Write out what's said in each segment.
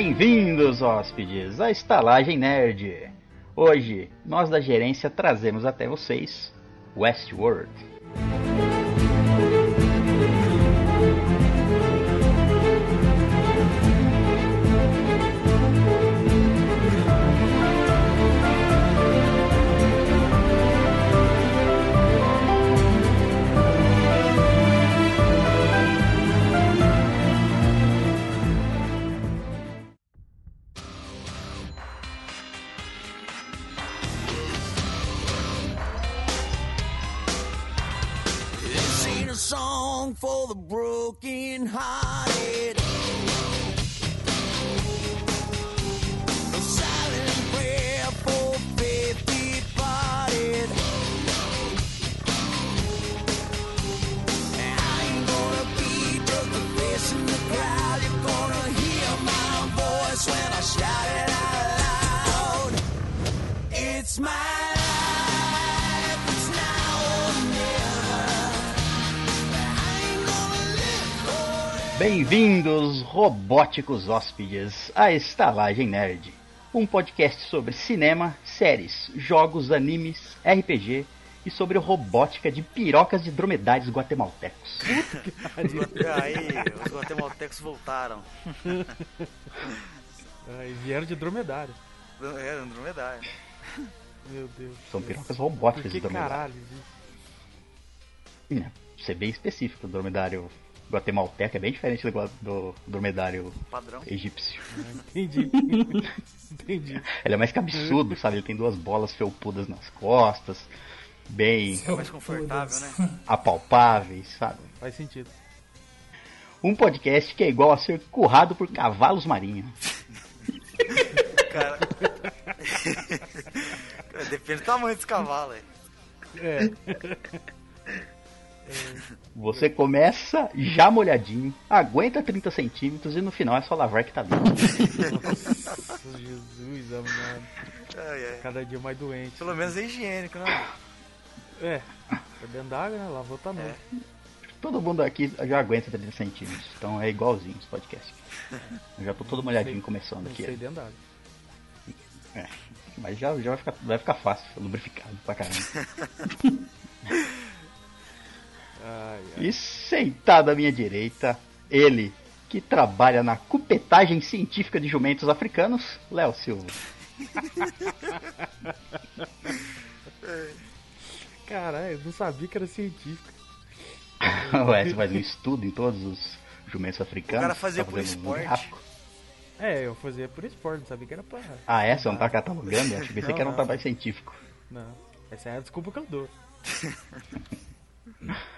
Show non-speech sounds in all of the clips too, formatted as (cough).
Bem-vindos, hóspedes, à Estalagem Nerd. Hoje, nós da gerência trazemos até vocês Westworld. Robóticos hóspedes, à Estalagem Nerd. Um podcast sobre cinema, séries, jogos, animes, RPG e sobre robótica de pirocas de dromedários guatemaltecos. Os guate- Aí, (laughs) os guatemaltecos voltaram. (laughs) Aí vieram de dromedário. É, Andromedário. Meu Deus. São pirocas Por robóticas que de dromedário. caralho? isso? Hum, Ser bem específico, o dromedário guatemalteco é bem diferente do, do dromedário Padrão. egípcio. Ah, Entendi. (laughs) Entendi. Ele é mais cabeçudo, sabe? Ele tem duas bolas felpudas nas costas, bem Mais confortável, né? (laughs) apalpáveis, sabe? Faz sentido. Um podcast que é igual a ser currado por cavalos marinhos. (laughs) Cara. Depende do tamanho desse cavalo aí. É. (laughs) Você começa já molhadinho, aguenta 30 centímetros e no final é só lavar que tá limpo. Nossa, Jesus, amado. Ai, ai. Cada dia mais doente. Pelo menos é higiênico, né? É. Tá dentro d'água, né? Lavou tá novo. Todo mundo aqui já aguenta 30 centímetros, então é igualzinho esse podcast. Eu já tô todo molhadinho começando aqui. sei dentro d'água. É, mas já, já vai, ficar, vai ficar fácil, lubrificado pra caramba. (laughs) Ai, ai. E sentado à minha direita, ele que trabalha na cupetagem científica de jumentos africanos, Léo Silva. (laughs) Caralho, eu não sabia que era científico. (laughs) Ué, você faz um estudo em todos os jumentos africanos? O cara fazia tá por um esporte. gráfico? É, eu fazia por esporte, não sabia que era pra. Ah, é? Você não tá catalogando? Eu pensei Não, que era um não. trabalho científico. Não. Essa é a desculpa que eu dou. (laughs)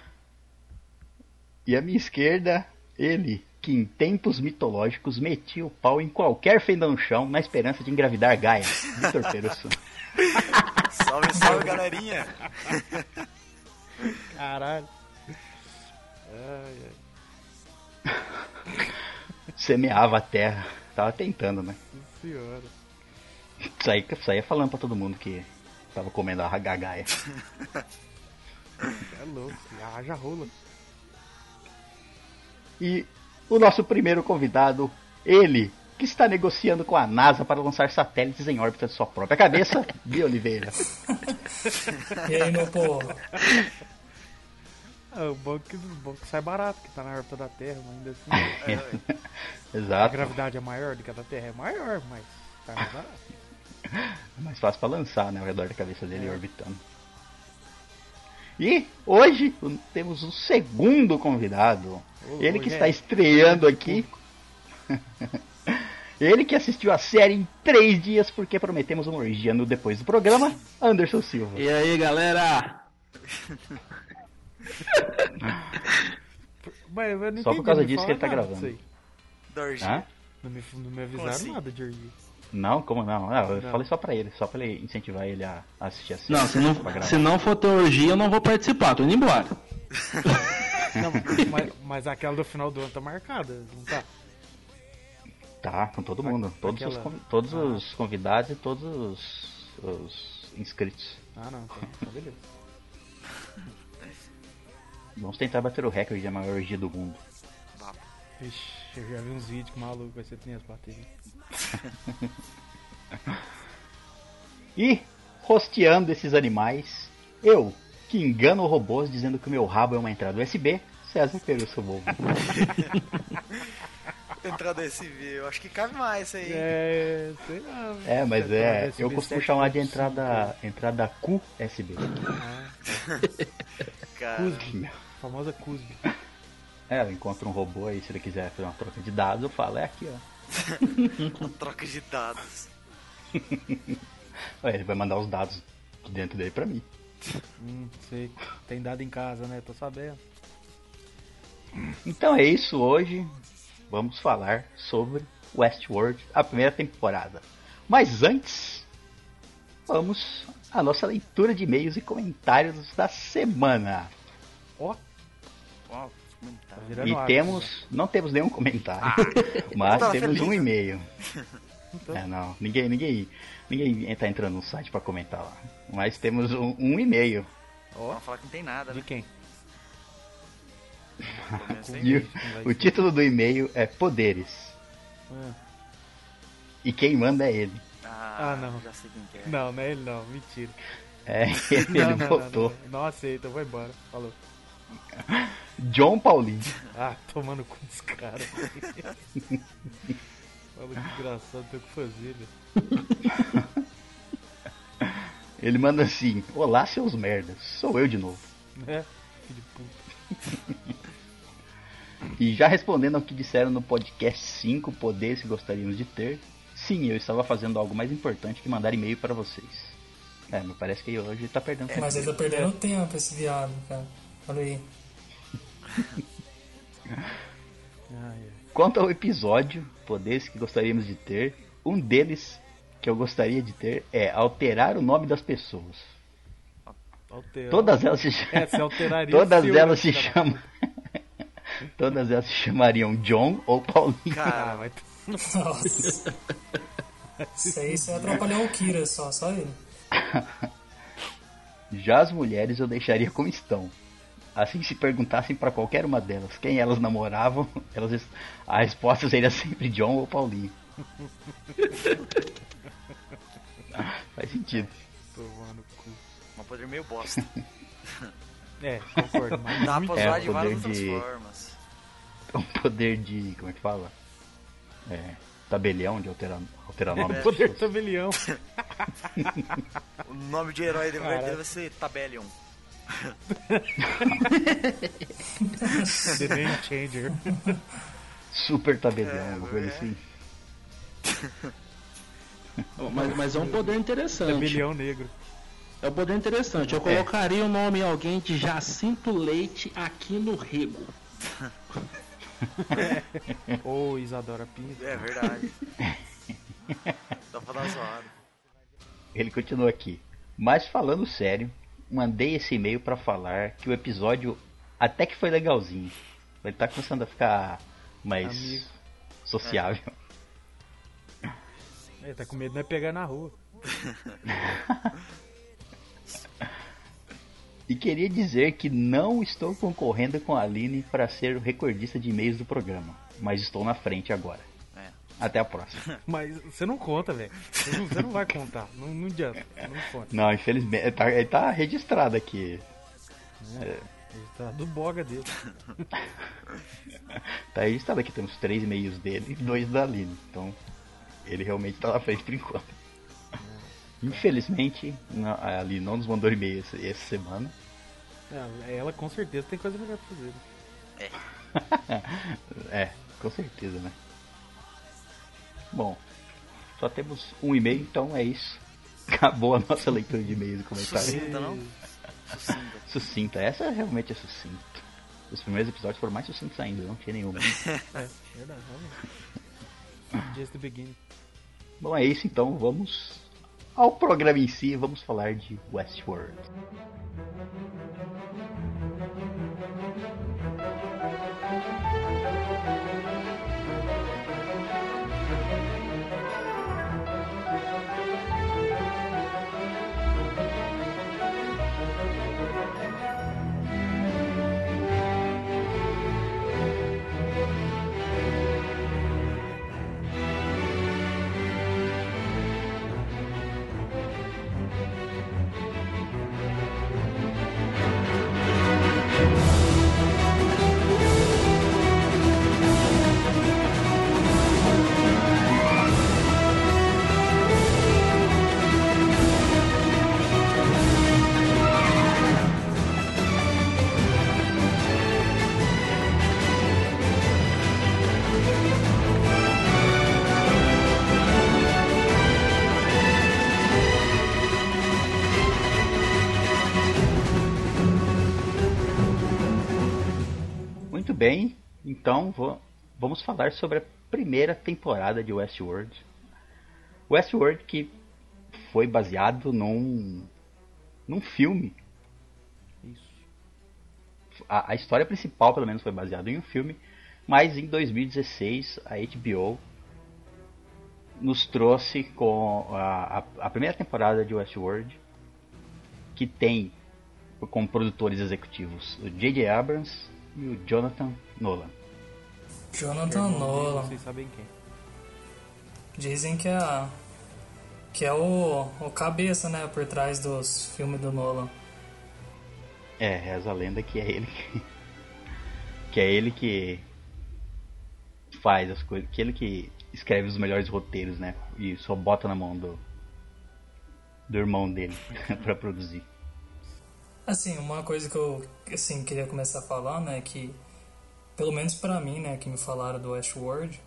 E à minha esquerda, ele, que em tempos mitológicos metia o pau em qualquer fendão no chão na esperança de engravidar Gaia. Vitor (laughs) Perusso. Salve, salve, galerinha. Caralho. Ai, ai. (laughs) Semeava a terra. Tava tentando, né? Senhora. Saía, saía falando pra todo mundo que tava comendo a Gaia. (laughs) É louco. Haja rola. E o nosso primeiro convidado, ele, que está negociando com a NASA para lançar satélites em órbita de sua própria cabeça, (laughs) Gui Oliveira. E aí, meu povo? Ah, o bom que, o que sai barato, que tá na órbita da Terra, mas ainda assim. (laughs) A Exato. gravidade é maior do que a da Terra? É maior, mas tá mais barato. É (laughs) mais fácil pra lançar, né? Ao redor da cabeça dele orbitando. E hoje o- temos o segundo convidado. Ele que está estreando aqui. (laughs) Ele que assistiu a série em três dias porque prometemos uma orgia no depois do programa, Anderson Silva. E aí, galera? (laughs) Mas eu não Só por causa disso que ele tá gravando. Da orgia. Não me, não me avisaram assim? nada de orgia. Não, como não? Ah, eu Não. falei só pra ele, só pra ele incentivar ele a assistir a série. Não, se não, se não for ter orgia, eu não vou participar, tô indo embora. (laughs) Não, mas, (laughs) mas aquela do final do ano tá marcada, não tá? Tá, com todo mundo. Todos, os, aquela- convi- todos os convidados e todos os, os inscritos. Ah, não, tá, tá beleza. (laughs) Vamos tentar bater o recorde de maior orgia do mundo. Ixi. Eu já vi uns vídeos que maluco vai ser tem as baterias. E, rosteando esses animais, eu, que engano robôs dizendo que o meu rabo é uma entrada USB, César Perusso Volvo. (laughs) Entrada SV, eu acho que cabe mais isso aí. É, sei lá. É, mas é, USB eu costumo chamar de 7.5. entrada, entrada QSB. (laughs) Cara, Cusby. Famosa Cusby. É, eu encontro um robô aí, se ele quiser fazer uma troca de dados, eu falo, é aqui, ó. (laughs) troca de dados. Ué, Ele vai mandar os dados de dentro dele pra mim. Hum, sei. Tem dado em casa, né? Tô sabendo. Então é isso hoje. Vamos falar sobre Westworld, a primeira temporada. Mas antes, vamos à nossa leitura de e-mails e comentários da semana. Ó, Uau, tá comentário. virando E temos, não temos nenhum comentário, mas tava temos feliz, um né? e-mail. Então. (laughs) É, não, ninguém, ninguém, ninguém tá entrando no site pra comentar lá. Mas temos um, um e-mail. Vamos falar que não tem nada, De né? quem? (laughs) E o, o título do e-mail é Poderes. Ah, E quem manda é ele. Ah, Ah, não. Já sei quem que é. Não, não é ele não. Mentira. É, (laughs) ele não, não, botou. Não, não. não aceita, vou embora. Falou. John Paulinho. Ah, tomando com os caras. (laughs) Fala que engraçado, tem o que fazer, velho. (laughs) Ele manda assim: Olá, seus merdas, sou eu de novo. Né? Filho de puta. E já respondendo ao que disseram no podcast 5 poderes que gostaríamos de ter, sim, eu estava fazendo algo mais importante que mandar e-mail para vocês. É, me parece que hoje tá perdendo tempo. Mas ele tá perdendo tempo, esse viado, cara. Olha aí. (laughs) Quanto ao episódio, poderes que gostaríamos de ter, um deles que eu gostaria de ter é alterar o nome das pessoas. Altera. Todas elas se chamam. É, se (laughs) Todas elas se chamam. (laughs) Todas elas se chamariam John ou Paulinho. Cara, vai (laughs) Nossa. Isso aí você atrapalhou o Kira só, só ele. Já as mulheres eu deixaria como estão. Assim, se perguntassem pra qualquer uma delas quem elas namoravam, (laughs) elas, a resposta seria sempre John ou Paulinho. (laughs) Faz sentido. Tomando cu. um poder meio bosta. (laughs) É, concordo. Mas Dá pra É, usar de poder várias de- outras formas. Um poder de. como é que fala? É. Tabelião de alterar, alterar nome. das poder tabelião. O nome de herói vai ser Tabelion. The Name Changer. Super tabelião, É, uma coisa é. assim. Mas, mas é um poder interessante. Tabelião negro. É um poder interessante. Eu colocaria o nome em alguém de Jacinto Leite aqui no Rego. (laughs) Ou Isadora Pinto. É verdade. Dá pra dar zoado. Ele continua aqui. Mas falando sério, mandei esse e-mail pra falar que o episódio até que foi legalzinho. Ele tá começando a ficar mais Amigo. sociável. É, tá com medo de pegar na rua. (laughs) E queria dizer que não estou concorrendo com a Aline para ser o recordista de e-mails do programa, mas estou na frente agora. É. Até a próxima. (laughs) Mas você não conta, velho. Você não, vai contar. Não, não adianta. Não conta. Não, infelizmente, ele tá, ele tá registrado aqui. Ele tá do boga dele. (laughs) Tá registrado aqui, temos três e-mails dele e dois da Aline. Então, ele realmente tá na frente por enquanto. Infelizmente, não- a Aline não nos mandou e-mail essa, essa semana. Não, ela com certeza tem coisa melhor pra fazer. né? (laughs) É, com certeza, né? Bom, só temos um e-mail, então é isso. (laughs) Acabou a nossa leitura de e-mails e comentários. Sucinta, não? Sucinta. (laughs) Sucinta, essa realmente é sucinta. Os primeiros episódios foram mais sucintos ainda, não tinha nenhuma. (laughs) É, verdade, realmente. Just the beginning. Bom, é isso então, vamos ao programa em si, vamos falar de Westworld. Então vamos falar sobre a primeira temporada de Westworld. Westworld que foi baseado num, num filme. Isso. A, a história principal, pelo menos, foi baseada em um filme, mas em 2016 a HBO nos trouxe com a, a, a primeira temporada de Westworld, que tem como produtores executivos o J.J. Abrams e o Jonathan Nolan. Jonathan Nolan. Vocês sabem quem. Dizem que é, que é o, o cabeça, né, por trás dos filmes do Nolan. É, reza a lenda que é ele que, que é ele que faz as coisas, que é ele que escreve os melhores roteiros, né? E só bota na mão do do irmão dele (laughs) pra produzir. Assim, uma coisa que eu assim, queria começar a falar, né, que pelo menos pra mim, né, que me falaram do Westworld,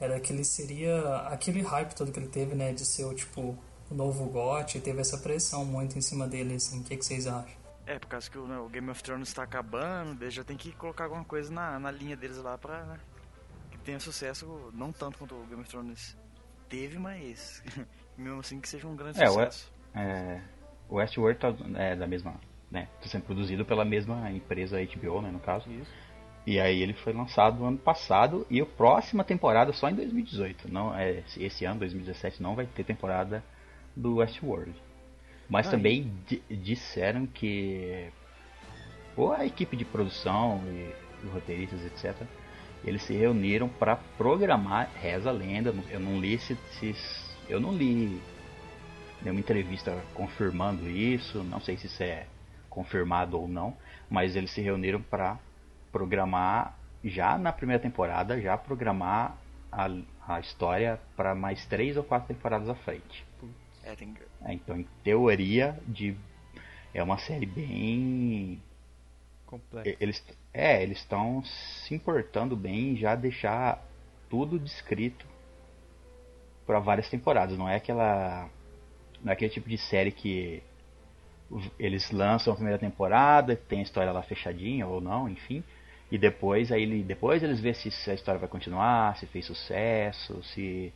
era que ele seria aquele hype todo que ele teve, né, de ser o tipo o novo GOT, e teve essa pressão muito em cima dele, assim, o que, que vocês acham? É, por causa que o, né, o Game of Thrones tá acabando, eles já tem que colocar alguma coisa na, na linha deles lá pra, né, que tenha sucesso, não tanto quanto o Game of Thrones teve, mas (laughs) mesmo assim que seja um grande É, o- sucesso. É, o Westworld tá, é da mesma, né? Tá sendo produzido pela mesma empresa HBO, né, no caso. Isso. E aí ele foi lançado ano passado e a próxima temporada só em 2018. Não, é, esse ano, 2017, não vai ter temporada do Westworld. Mas Ah, também di- disseram que ou a equipe de produção e os roteiristas, etc., eles se reuniram para programar, reza a lenda, eu não li se, se eu não li nenhuma entrevista confirmando isso, não sei se isso é confirmado ou não, mas eles se reuniram para programar já na primeira temporada, já programar a, a história para mais três ou quatro temporadas à frente. É, tem, É, então, em teoria, de é uma série bem Completo. e- eles é eles estão se importando bem em já deixar tudo descrito para várias temporadas não é aquela não é aquele tipo de série que eles lançam a primeira temporada tem a história lá fechadinha ou não enfim e depois aí ele- depois eles vê se, se a história vai continuar se fez sucesso se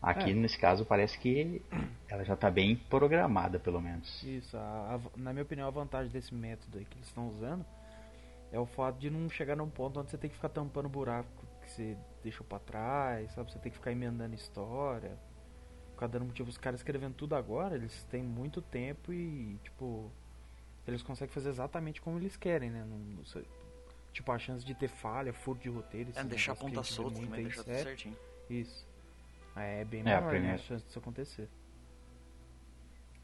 aqui É. nesse caso parece que ela já está bem programada pelo menos Isso, a- a- na minha opinião, a vantagem desse método aí que eles estão usando é o fato de não chegar num ponto onde você tem que ficar tampando o buraco que você deixou pra trás, sabe? Você tem que ficar emendando história, ficar dando motivo. Os caras escrevendo tudo agora, eles têm muito tempo e, tipo, eles conseguem fazer exatamente como eles querem, né? Não, não tipo, a chance de ter falha, furo de roteiro, é deixar a ponta solta também, aí, deixar tudo sério. certinho. Isso. É bem É, a menor né, primeira- a chance disso acontecer.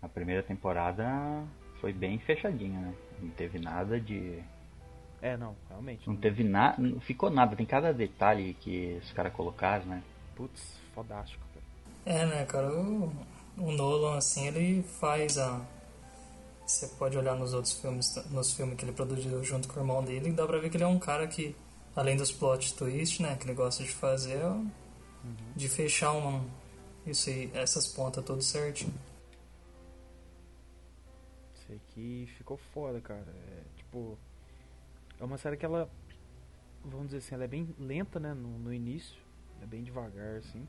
A primeira temporada foi bem fechadinha, né? Não teve nada de. É, não, realmente. Não teve nada. Não ficou nada. Tem cada detalhe que os caras colocaram, né? Putz, fodástico, cara. É, né, cara, o, o Nolan, assim, ele faz a... Você pode olhar nos outros filmes, nos filmes que ele produziu junto com o irmão dele, e dá pra ver que ele é um cara que, além dos plot twists, né, que ele gosta de fazer, é de fechar uma, isso aí, essas pontas tudo certinho. Isso aqui ficou foda, cara. É, tipo, é uma série que ela, vamos dizer assim, ela é bem lenta, né, no, no início, é bem devagar, assim.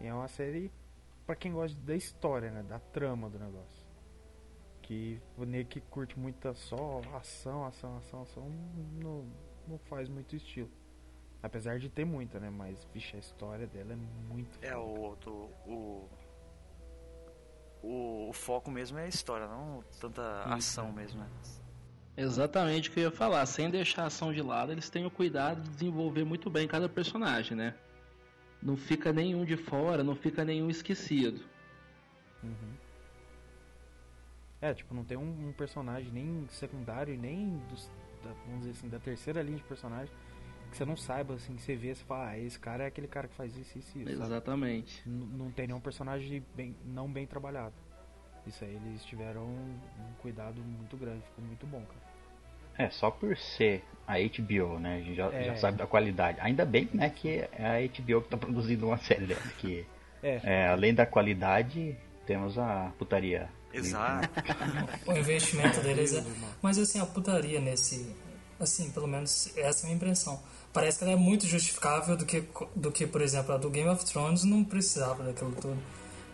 E é uma série pra quem gosta da história, né, da trama do negócio. Que o nego que curte muita só ação, ação, ação, ação, não, não faz muito estilo. Apesar de ter muita, né, mas, vixe, a história dela é muito É, foda. o, do- o, o, o foco mesmo é a história, não tanta ação mesmo, né? Exatamente o que eu ia falar. Sem deixar a ação de lado, eles têm o cuidado de desenvolver muito bem cada personagem, né? Não fica nenhum de fora, não fica nenhum esquecido. Uhum. É, tipo, não tem um, um personagem nem secundário, nem dos, da, vamos dizer assim, da terceira linha de personagem que você não saiba, assim, que você vê, você fala, ah, esse cara é aquele cara que faz isso, isso, isso. Exatamente. N- Não tem nenhum personagem bem, não bem trabalhado. Isso aí eles tiveram um, um cuidado muito grande, ficou muito bom, cara. É, só por ser a HBO, né? A gente já, É. já sabe da qualidade. Ainda bem, né, que é a HBO que tá produzindo uma (laughs) série dessa. Que, É, é, além da qualidade, temos a putaria. Exato. (laughs) O investimento deles é... Mas, assim, a putaria nesse... Assim, pelo menos essa é a minha impressão. parece que ela é muito justificável do que, do que, por exemplo, a do Game of Thrones não precisava daquilo tudo.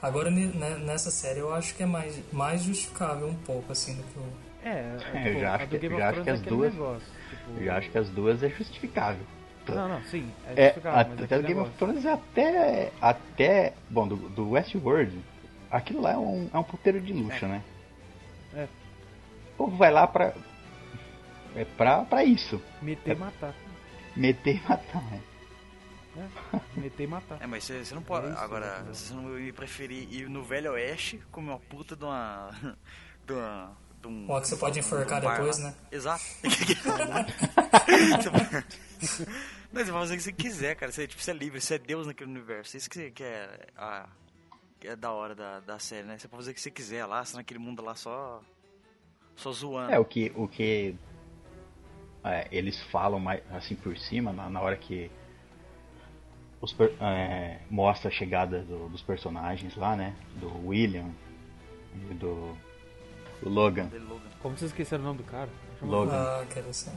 Agora, né, nessa série, eu acho que é mais, mais justificável um pouco, assim, do que o... É, é, É, tipo, eu já a acho que- of já acho Thrones que é as duas- negócio. Tipo, Eu acho que as duas é justificável. Não, não, sim, é É, justificável, mas até o Game of negócio. Thrones é até. até. Bom, do, do Westworld, aquilo lá é um, é um puteiro de luxo, né? É. O povo vai lá pra. É pra, pra isso. Meter e matar. Meter e matar. né? Meter e matar. É, mas você, você não pode. É isso, agora, né? você não ia preferir ir no Velho Oeste comer uma puta de uma. (laughs) de uma. De um, Ó, que você pode de um enforcar bar depois, né? Exato. (laughs) Não, você pode fazer o que você quiser, cara. Você, tipo, você é livre, você é Deus naquele universo. Isso que, que é a. é da hora da, da série, né? Você pode fazer o que você quiser lá, você tá naquele mundo lá só. Só zoando. É, o que. O que é, eles falam mais assim por cima, na, na hora que. Os é, mostra a chegada do- dos personagens lá, né? Do William e do, do Logan. Como vocês esqueceram o nome do cara? Logan. Ah, quero ser...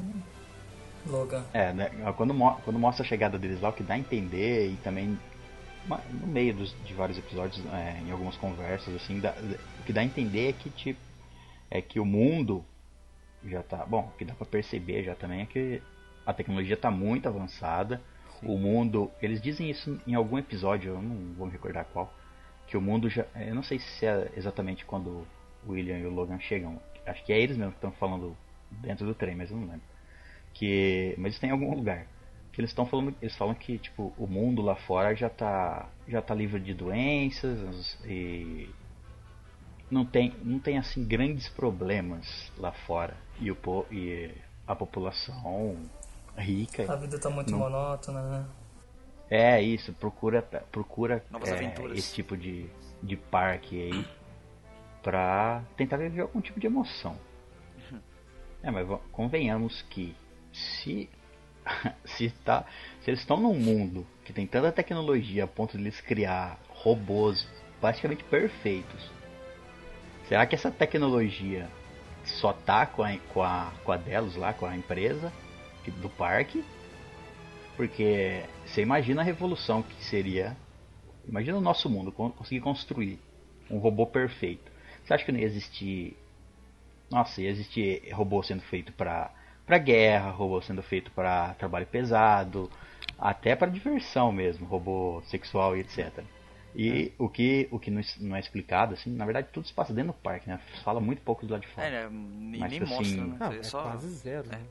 Logan. É, né, quando, mo- quando mostra a chegada deles lá, o que dá a entender e também no meio dos, de vários episódios, é, em algumas conversas, assim, dá- o que dá a entender é que tipo, é que o mundo já tá. Bom, o que dá pra perceber já também é que a tecnologia tá muito avançada. O mundo. Eles dizem isso em algum episódio, eu não vou me recordar qual. Que o mundo já. Eu não sei se é exatamente quando o William e o Logan chegam. Acho que é eles mesmo que estão falando dentro do trem, mas eu não lembro que mas tem em algum lugar que eles estão falando eles falam que tipo o mundo lá fora já tá já tá livre de doenças e não tem não tem assim grandes problemas lá fora e o po- e a população rica A vida tá muito Não. monótona, né? é isso, procura procura é, esse tipo de, de parque aí pra tentar viver algum tipo de emoção. É, mas convenhamos que se (laughs) se tá se eles estão num mundo que tem tanta tecnologia a ponto de eles criar robôs praticamente perfeitos. Será que essa tecnologia só tá com a com a, com a Delos lá, com a empresa do parque? Porque você imagina a revolução que seria. Imagina o nosso mundo con- conseguir construir um robô perfeito. Você acha que não ia existir. Nossa, ia existir robô sendo feito pra, pra guerra, robô sendo feito pra trabalho pesado, até pra diversão mesmo, robô sexual e etc. E o que, o que não é explicado, assim, na verdade tudo se passa dentro do parque, né? Fala muito pouco do lado de fora. É, né? Nem, Mas, nem assim, mostra, né? Não, Você é só... quase zero, né?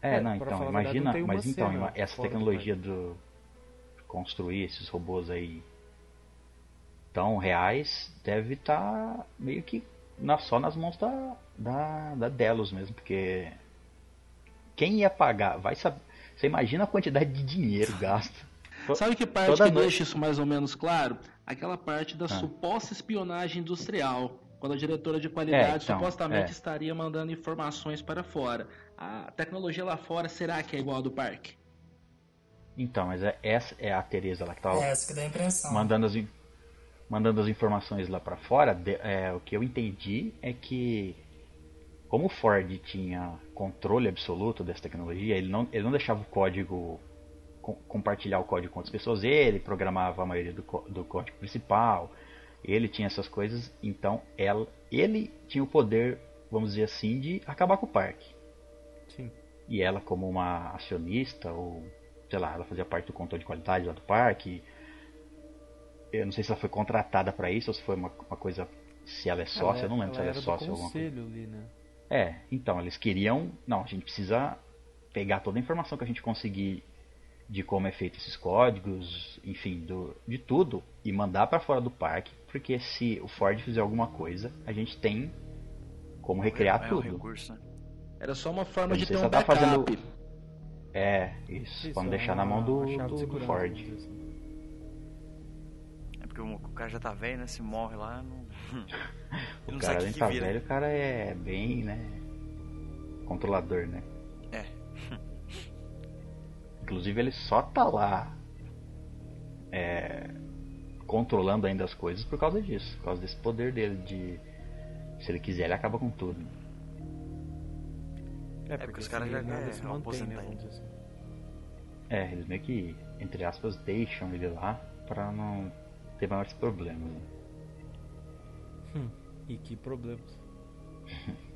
É, É, não, então, verdade, imagina, uma mas então, cena essa tecnologia do construir esses robôs aí tão reais deve estar meio que na, só nas mãos da, da, da Delos mesmo, porque quem ia pagar, vai saber, você imagina a quantidade de dinheiro gasto. (laughs) Sabe que parte Toda que noite- deixa isso mais ou menos claro? Aquela parte da Ah. suposta espionagem industrial. Quando a diretora de qualidade É, então, supostamente é. estaria mandando informações para fora. A tecnologia lá fora será que é igual a do parque? Então, mas é, essa é a Tereza lá que tava É essa que dá a impressão. mandando as, mandando as informações lá pra fora, de- é, o que eu entendi é que como o Ford tinha controle absoluto dessa tecnologia, ele não, ele não deixava o código co- compartilhar o código com outras pessoas, ele programava a maioria do, do código principal, ele tinha essas coisas, então ela, ele tinha o poder, vamos dizer assim, de acabar com o parque. Sim. E ela, como uma acionista, ou sei lá, ela fazia parte do controle de qualidade lá do parque. Eu não sei se ela foi contratada para isso ou se foi uma, uma coisa. Se ela é sócia, eu não lembro se ela é sócia ou alguma coisa. ali, né? É, então, eles queriam. Não, a gente precisa pegar toda a informação que a gente conseguir de como é feito esses códigos, enfim, do, de tudo, e mandar para fora do parque, porque se o Ford fizer alguma coisa, a gente tem como recriar é, é um tudo. recurso, né? Era só uma forma de ter um tá fazendo- É, isso, Isso, vamos é deixar na uma- mão do, uma chave de do- do segurança, Ford. assim. É porque o, o cara já tá velho, né? Se morre lá, não. O não cara nem tá vira. velho, o cara é bem, né? Controlador, né? É. Inclusive ele só tá lá é, controlando ainda as coisas por causa disso, por causa desse poder dele de se ele quiser ele acaba com tudo. É, porque os caras já assim, nada querem se mantém, né? aposentar Vamos dizer assim. É, eles meio que, entre aspas, deixam ele lá pra não ter maiores problemas. né? Hum, e que problemas. (laughs)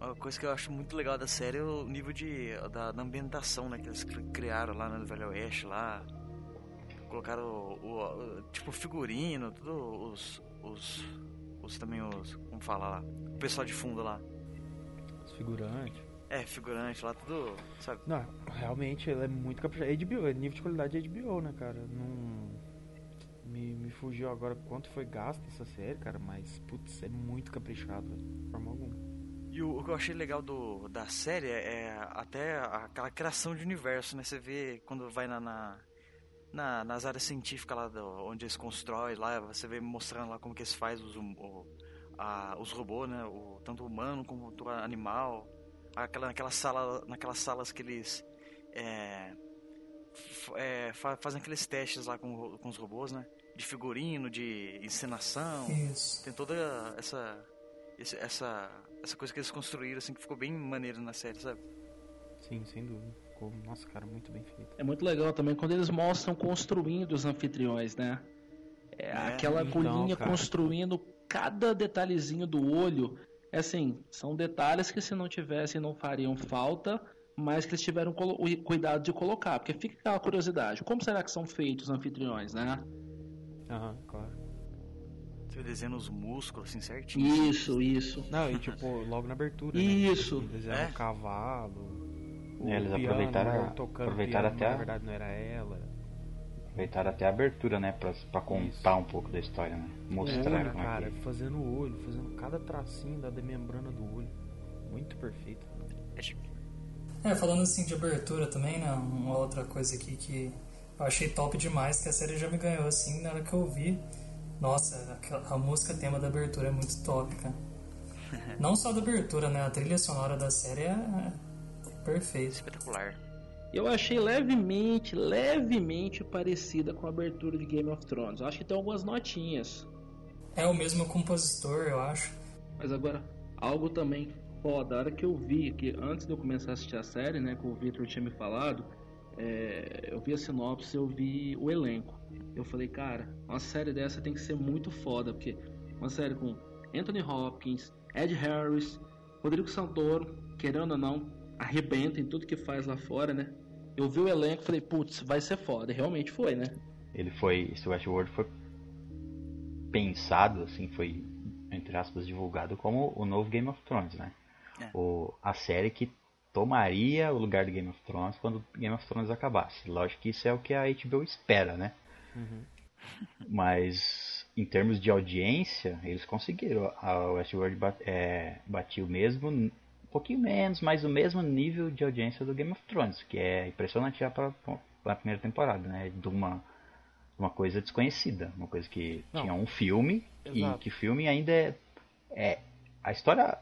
Uma coisa que eu acho muito legal da série é o nível de da, da ambientação, né, que eles cri- criaram lá no Velho Oeste lá. Colocaram o, o- o- tipo figurino, tudo os os os também os, como fala lá, o pessoal de fundo lá. Os figurantes. É, figurante lá, tudo, sabe? Não, realmente ela é muito caprichada. HBO, é nível de qualidade de HBO, né, cara? Não. Me, me fugiu agora quanto foi gasto essa série, cara, mas, putz, é muito caprichado. De forma alguma. E o, o que eu achei legal do, da série é até aquela criação de universo, né? Você vê quando vai na, na, na- nas áreas científicas lá do, onde eles constroem lá, você vê mostrando lá como que eles fazem os, hum- o, a, os robôs, né? O, tanto humano como o animal. Aquela, naquela sala, naquelas salas que eles é, é, fa- fazem aqueles testes lá com, com os robôs, né? De figurino, de encenação. Isso. Tem toda essa esse- essa essa coisa que eles construíram assim que ficou bem maneiro na série, sabe? Sim, sem dúvida. Ficou, nossa, cara, muito bem feito. É muito legal também quando eles mostram construindo os anfitriões, né? É, aquela então, agulhinha cara. construindo cada detalhezinho do olho. É assim, são detalhes que se não tivessem não fariam falta, mas que eles tiveram o cuidado de colocar. Porque fica aquela curiosidade, como será que são feitos os anfitriões, né? Aham, claro. Você desenha os músculos assim certinho. Isso, isso. Não, e tipo, (laughs) logo na abertura. Isso. Né? Eles desenham É? o cavalo. O É, eles piano, aproveitaram- mulher tocando aproveitaram piano, até a- Na verdade não era ela. Aproveitaram até a abertura, né? Pra, pra contar um pouco da história, né? O Mostrar olho, como cara, é que fazendo o olho, fazendo cada tracinho da membrana do olho. Muito perfeito. É tipo- É, falando assim de abertura também, né? Uma outra coisa aqui que eu achei top demais, que a série já me ganhou assim na hora que eu vi. Nossa, aquela- a música tema da abertura é muito top, cara. (laughs) Não só da abertura, né? A trilha sonora da série é é perfeita. espetacular. Eu achei levemente, levemente parecida com a abertura de Game of Thrones. Eu acho que tem algumas notinhas. É o mesmo compositor, eu acho. Mas agora, algo também foda, a hora que eu vi, que antes de eu começar a assistir a série, né, que o Victor tinha me falado, é, eu vi a sinopse, eu vi o elenco. Eu falei, cara, uma série dessa tem que ser muito foda, porque uma série com Anthony Hopkins, Ed Harris, Rodrigo Santoro, querendo ou não, arrebenta em tudo que faz lá fora, né? Eu vi o elenco e falei, putz, vai ser foda. E realmente foi, né? ele foi. Esse Westworld foi pensado, assim, foi, entre aspas, divulgado como o novo Game of Thrones, né? É. O, a série que tomaria o lugar do Game of Thrones quando Game of Thrones acabasse. Lógico que isso é o que a HBO espera, né? Mas em termos de audiência, eles conseguiram. A Westworld bat, é, mesmo, um pouquinho menos, mas o mesmo nível de audiência do Game of Thrones, que é impressionante já para a primeira temporada, né? De uma, uma coisa desconhecida, uma coisa que Não. tinha um filme e Exato. que filme ainda é, é a história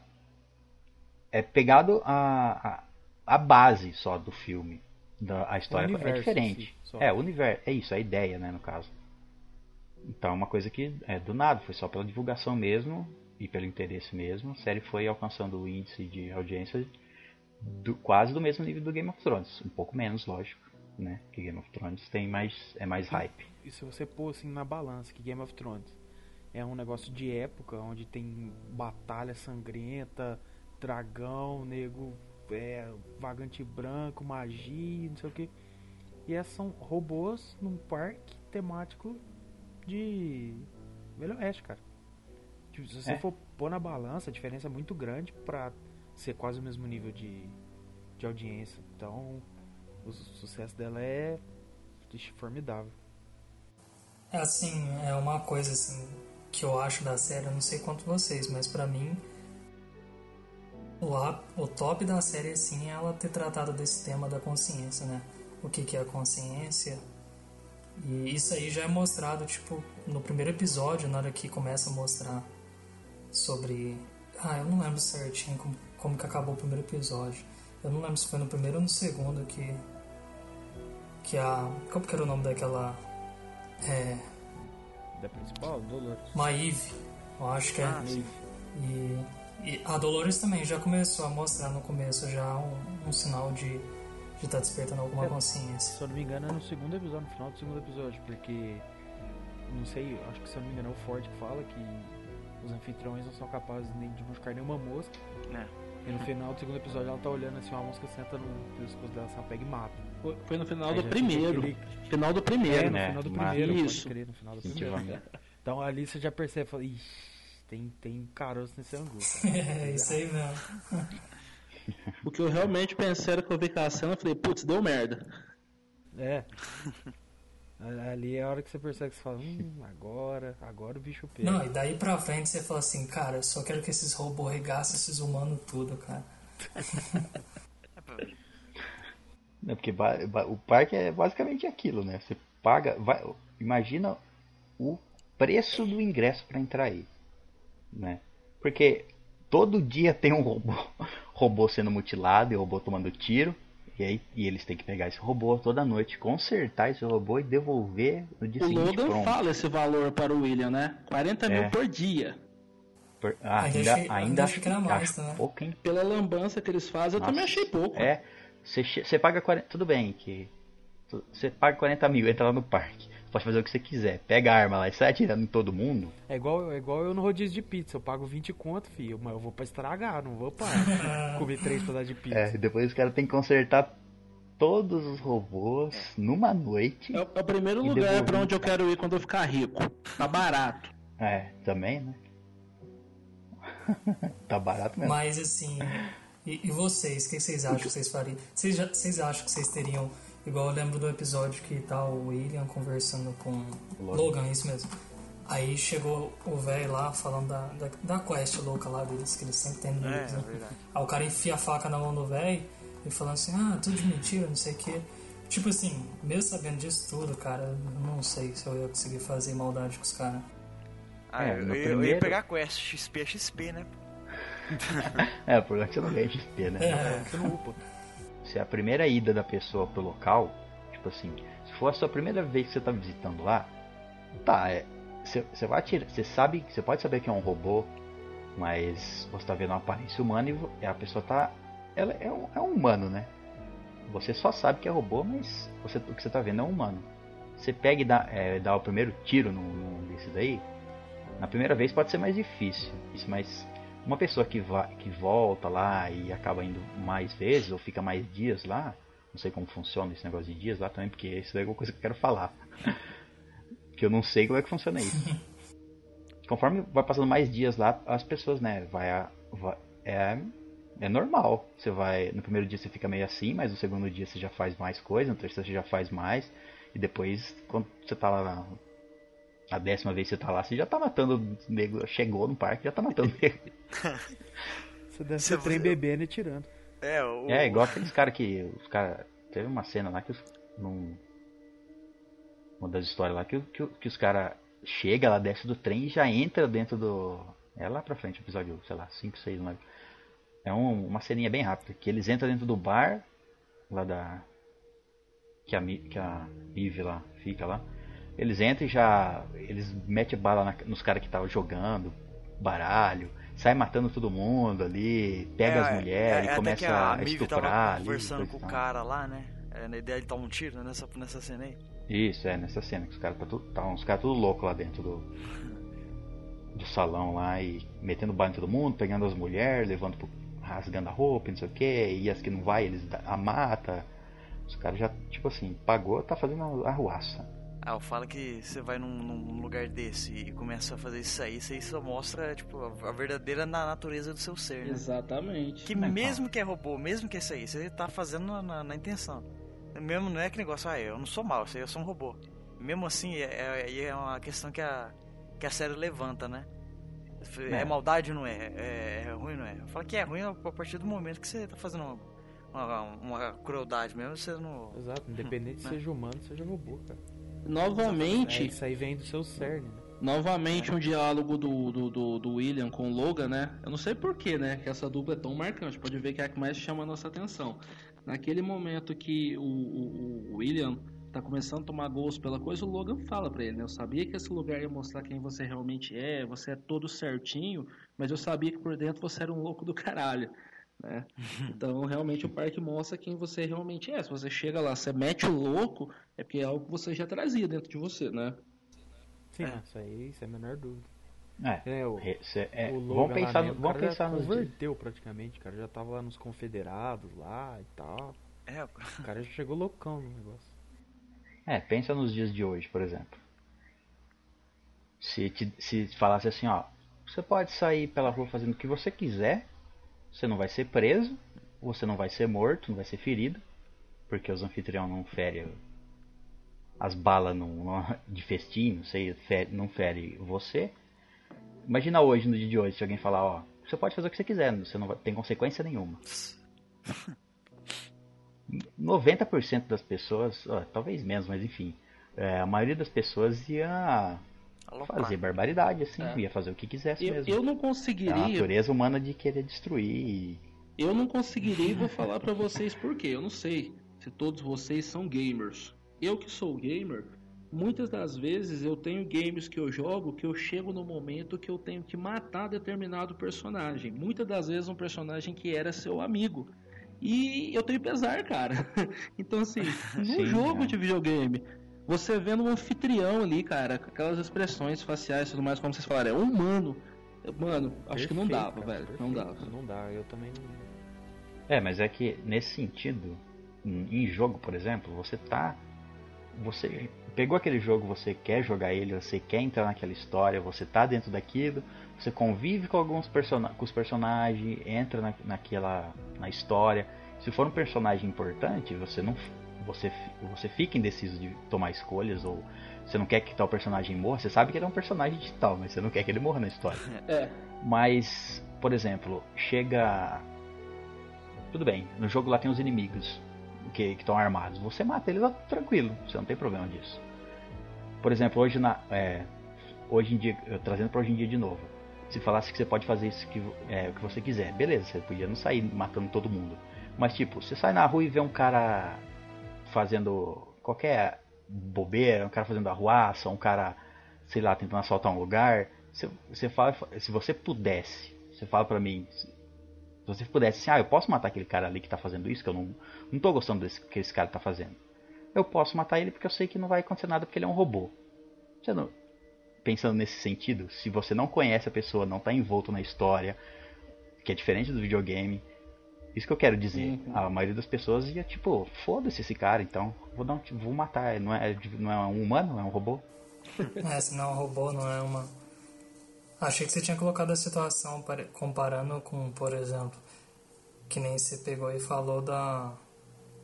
é pegado a, a, a base só do filme. Da, a história é universo diferente. é, o universo. É isso, a ideia, né, no caso. Então é uma coisa que é do nada, foi só pela divulgação mesmo e pelo interesse mesmo. A série foi alcançando o índice de audiência do, quase do mesmo nível do Game of Thrones. Um pouco menos, lógico, né? Que Game of Thrones tem mais, é mais hype. E se você pôr assim na balança que Game of Thrones é um negócio de época onde tem batalha sangrenta, dragão, nego, é, vagante branco, magia, não sei o que. E essas são robôs num parque temático de Velho Oeste, cara. Tipo, se você É. for pôr na balança, a diferença é muito grande pra ser quase o mesmo nível de, de audiência. Então, o sucesso dela é formidável. É assim, é uma coisa assim que eu acho da série, eu não sei quanto vocês, mas pra mim o, o top da série assim é ela ter tratado desse tema da consciência, né? O que, que é a consciência? E isso aí já é mostrado, tipo, no primeiro episódio, na hora que começa a mostrar sobre. Ah, eu não lembro certinho como, como que acabou o primeiro episódio. Eu não lembro se foi no primeiro ou no segundo que. Que a. Como que era o nome daquela. É. Da principal, Dolores. Maeve, eu acho que é. Ah. E, e a Dolores também já começou a mostrar no começo já um, um sinal de, de estar despertando alguma É. consciência. Se eu não me engano, é no segundo episódio, no final do segundo episódio, porque. Não sei, acho que se eu não me engano é o Ford que fala que os anfitriões não são capazes nem de machucar nenhuma mosca. É. E no final do segundo episódio ela tá olhando assim, uma mosca senta no pescoço dela, assim, ela pega e mata. Foi, no final Aí do primeiro. aquele- Final do É, primeiro. no né? final do Mata. primeiro, Isso. pode crer, no final do primeiro. Então ali você já percebe, fala, ixi, tem, tem caroço nesse (laughs) angu. cara." É isso aí mesmo. O que eu realmente pensei era que eu vi aquela cena e falei, putz, deu merda. É. (laughs) Ali é a hora que você percebe que você fala, hum, agora, agora o bicho pega. Não, e daí pra frente você fala assim, cara, eu só quero que esses robôs regaçem esses humanos tudo, cara. (laughs) É pra- É porque o parque é basicamente aquilo, né? Você paga. Vai, imagina o preço do ingresso para entrar aí. Né? Porque todo dia tem um robô, (laughs) robô sendo mutilado e o robô tomando tiro. E, aí, e eles têm que pegar esse robô toda noite, consertar esse robô e devolver no dia O seguinte Logan pronto. fala esse valor para o William, né? 40 mil É. por dia. Por- ah, Ainda achei- ainda, acho que era mais, né? pouco, hein? Pela lambança que eles fazem, eu Nossa. também achei pouco. É, você, paga 40. Tudo bem, que. Você paga 40 mil, entra lá no parque. Você pode fazer o que você quiser. Pega a arma lá e sai atirando em todo mundo. É igual, é igual eu no rodízio de pizza, eu pago 20 conto, filho, mas eu vou pra estragar, não vou pra (laughs) comer três pedaços de pizza. É, e depois os caras têm que consertar todos os robôs numa noite. É o, é o primeiro lugar pra onde eu quero ir quando eu ficar rico. Tá barato. É, também, né? (laughs) tá barato mesmo. Mas assim, e, e vocês, o que vocês acham que vocês fariam? Vocês, vocês acham que vocês teriam, igual eu lembro do episódio que tá o William conversando com Logan. Logan, isso mesmo. Aí chegou o velho lá falando da, da, da quest louca lá deles, que eles sempre têm no É, livro, é né? verdade. Aí o cara enfia a faca na mão do velho e falando assim, ah, tudo de mentira, não sei o que. Tipo assim, mesmo sabendo disso tudo, cara, eu não sei se eu ia conseguir fazer maldade com os caras. Ah, É, eu, no eu- eu ia primeiro- pegar a quest XP é XP, né? (laughs) É, o problema é que você não ganha XP, né? É, não upa. Se é a primeira ida da pessoa pro local, tipo assim, se for a sua primeira vez que você tá visitando lá, tá, é, você, vai atirar, você sabe, você pode saber que é um robô, mas você tá vendo uma aparência humana e a pessoa tá, ela é um, é um humano, né? Você só sabe que é robô, mas você, o que você tá vendo é um humano. Você pega e dá, é, dá o primeiro tiro num, num desses daí, na primeira vez pode ser mais difícil, isso, mas uma pessoa que, vai, que volta lá e acaba indo mais vezes ou fica mais dias lá, não sei como funciona esse negócio de dias lá também, porque isso daí é uma coisa que eu quero falar. (laughs) que eu não sei como é que funciona isso. Conforme vai passando mais dias lá, as pessoas, né, vai, a- vai é é normal. Você vai no primeiro dia você fica meio assim, mas no segundo dia você já faz mais coisa, no terceiro você já faz mais e depois quando você tá lá a décima vez que você tá lá, você já tá matando nego, chegou no parque, já tá matando nego. (laughs) Você deve Você ser trem bebendo e tirando. É, o, É, igual aqueles caras que. Os cara, teve uma cena lá que os. Num, uma das histórias lá que, o- que, o- que os caras chega lá, desce do trem e já entra dentro do. É lá pra frente, episódio, sei lá, 5, 6, não lembro. É um- uma ceninha bem rápida. Que eles entram dentro do bar, lá da. Que a, que a Eve lá fica lá. Eles entram e já. Eles metem bala na- nos caras que estavam jogando, baralho, sai matando todo mundo ali, pega é, as é, mulheres, é, até começa a a estuprar tava ali. conversando com o cara lá, né? É, na ideia de dar um tiro né, nessa, nessa cena aí. Isso, é, nessa cena que os caras tá, tudo- tá uns caras tudo louco lá dentro do. Do salão lá e metendo bala em todo mundo, pegando as mulheres, levando pro, rasgando a roupa, e não sei o que, e as que não vai, eles a mata. Os caras já, tipo assim, pagou, tá fazendo a arruaça. Ah, eu falo que você vai num, num lugar desse e começa a fazer isso aí, isso aí só mostra, tipo, a verdadeira na- natureza do seu ser, né? Exatamente. Que Então. mesmo que é robô, mesmo que é isso aí, você tá fazendo na, na- na intenção. Mesmo não é que negócio, ah, eu não sou mal, eu sou um robô. Mesmo assim, é, é, é uma questão que a, que a série levanta, né? É, É. maldade ou não é? é? É ruim ou não é? Fala que é ruim a partir do momento que você tá fazendo uma, uma, uma crueldade mesmo, você não. Exato, independente (laughs) se seja humano, seja robô, cara. É, Novamente, isso aí vem do seu cerne, né? novamente um diálogo do, do, do, do William com o Logan, né? Eu não sei porquê, né? Que essa dupla é tão marcante. Pode ver que é a que mais chama a nossa atenção. Naquele momento que o, o, o William tá começando a tomar gosto pela coisa, o Logan fala pra ele, né? Eu sabia que esse lugar ia mostrar quem você realmente é, você é todo certinho, mas eu sabia que por dentro você era um louco do caralho. né? (laughs) Então, realmente, o parque mostra quem você realmente é. Se você chega lá, você mete o louco, é porque é algo que você já trazia dentro de você, né? Sim, É. isso aí, isso é a menor dúvida. É, É, o, é, o vamos pensar, mesmo, o vamos cara já pensar nos dias. converteu praticamente, cara. Já tava lá nos confederados lá e tal. É, O cara já chegou loucão no negócio. É, pensa nos dias de hoje, por exemplo. Se te, se te falasse assim, ó, você pode sair pela rua fazendo o que você quiser, você não vai ser preso, você não vai ser morto, não vai ser ferido, porque os anfitriões não ferem as balas não, não- de festim, não sei, fe- não fere você. Imagina hoje, no dia de hoje, se alguém falar, ó, você pode fazer o que você quiser, você não vai, tem consequência nenhuma. (laughs) 90% das pessoas, ó, talvez menos, mas enfim, é, a maioria das pessoas ia aloprar. fazer barbaridade, assim, É. ia fazer o que quisesse Eu, mesmo. eu não É a conseguiria. natureza humana de querer destruir. Eu não conseguiria e vou (laughs) falar pra vocês por quê. Eu não sei se todos vocês são gamers. Eu que sou gamer, muitas das vezes eu tenho games que eu jogo que eu chego no momento que eu tenho que matar determinado personagem. Muitas das vezes um personagem que era seu amigo. E eu tenho pesar, cara. (laughs) Então assim, (laughs) Sim, jogo é. de videogame, você vendo um anfitrião ali, cara, com aquelas expressões faciais e tudo mais, como vocês falaram, é humano. Mano, acho que não Perfeito, dava, cara, velho. Não perfeito. dava. Não dá, eu também não. É, mas é que nesse sentido, em jogo, por exemplo, você tá. Você pegou aquele jogo, você quer jogar ele, você quer entrar naquela história, você tá dentro daquilo, você convive com alguns com os personagens, entra na, naquela na história. Se for um personagem importante, você não você você fica indeciso de tomar escolhas ou você não quer que tal personagem morra, você sabe que ele é um personagem digital, mas você não quer que ele morra na história. (laughs) É. Mas, por exemplo, chega. Tudo bem, no jogo lá tem os inimigos que estão armados. Você mata eles tranquilo, você não tem problema disso. Por exemplo, hoje na. é, hoje em dia, trazendo para hoje em dia de novo. Se falasse que você pode fazer isso que, é, o que você quiser, beleza, você podia não sair matando todo mundo. Mas tipo, você sai na rua e vê um cara fazendo qualquer bobeira, um cara fazendo arruaça, um cara, sei lá, tentando assaltar um lugar. Você, você fala, se você pudesse, você fala pra mim, se você pudesse assim, ah, eu posso matar aquele cara ali que tá fazendo isso, que eu não, não tô gostando desse que esse cara tá fazendo. Eu posso matar ele porque eu sei que não vai acontecer nada porque ele é um robô. Você não, pensando nesse sentido, se você não conhece a pessoa, não tá envolto na história, que é diferente do videogame, isso que eu quero dizer. Uhum. A maioria das pessoas ia tipo, foda-se esse cara, então vou dar um, vou matar, não é, não é um humano, é um robô. (laughs) É, se não é um robô, não é uma. Achei que você tinha colocado a situação comparando com, por exemplo, que nem você pegou e falou da.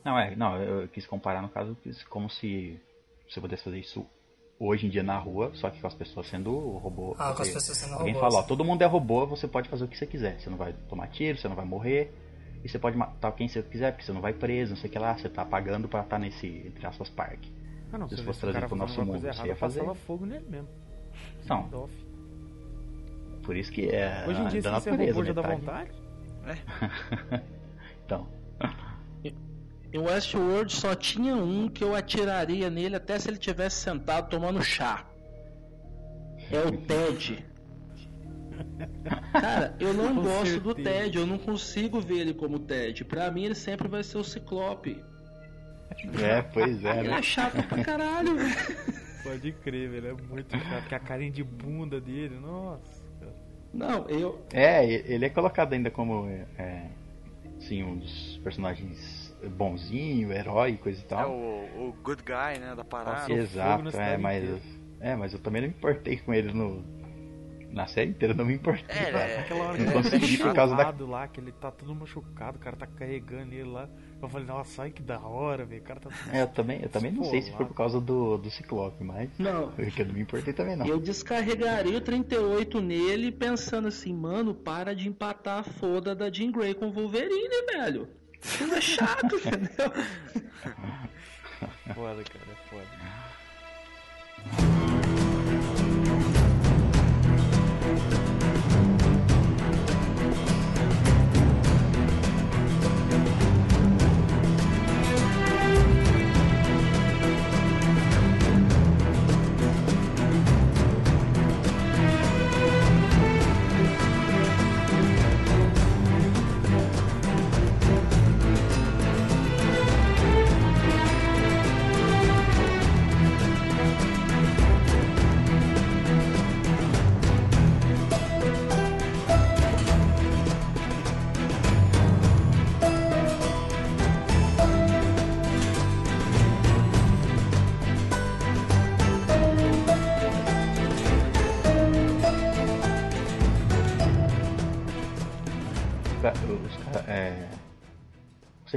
Não, é, não, eu quis comparar no caso como se você pudesse fazer isso hoje em dia na rua, só que com as pessoas sendo robô. Ah, com as pessoas sendo Alguém robôs. fala, ó, todo mundo é robô, você pode fazer o que você quiser. Você não vai tomar tiro, você não vai morrer. E você pode matar quem você quiser, porque você não vai preso, não sei o que lá, você tá pagando pra estar nesse, entre aspas, parque. Ah, não, Se se fosse o trazer pro nosso mundo, coisa você errada, ia fazer. fogo nele mesmo. Não. Por isso que é Hoje em dia, da se você é robô, já dá vontade. Então, Em Westworld só tinha um que eu atiraria nele até se ele tivesse sentado tomando chá. É o (laughs) Ted. Cara, eu não (laughs) Com gosto do certeza. Ted, eu não consigo ver ele como Ted. Pra mim ele sempre vai ser o Ciclope. é, pois é, Ele né? é chato pra caralho, velho. Pode crer, velho. É muito chato. Que a carinha de bunda dele, nossa. Não, eu. É, ele é colocado ainda como, é, sim, um dos personagens bonzinho, herói, coisa e É tal. o, o good guy, né, da parada. Na Exato, é, mas. É, mas eu também não me importei com ele no. Na série inteira eu não me importei. É, é, Aquela hora que ele tá consegui por causa da- lá, que ele tá todo machucado, o cara tá carregando ele lá. Eu falei, nossa, ai que da hora, velho. O cara tá. (laughs) É, eu também, eu também não sei se foi por causa do, do Ciclope, mas. Não. Porque eu não me importei também não. Eu descarregaria o 38 nele pensando assim, mano, para de empatar a foda da Jean Grey com o Wolverine, velho. Isso é chato, (laughs) entendeu? (laughs) Foda, cara, é foda.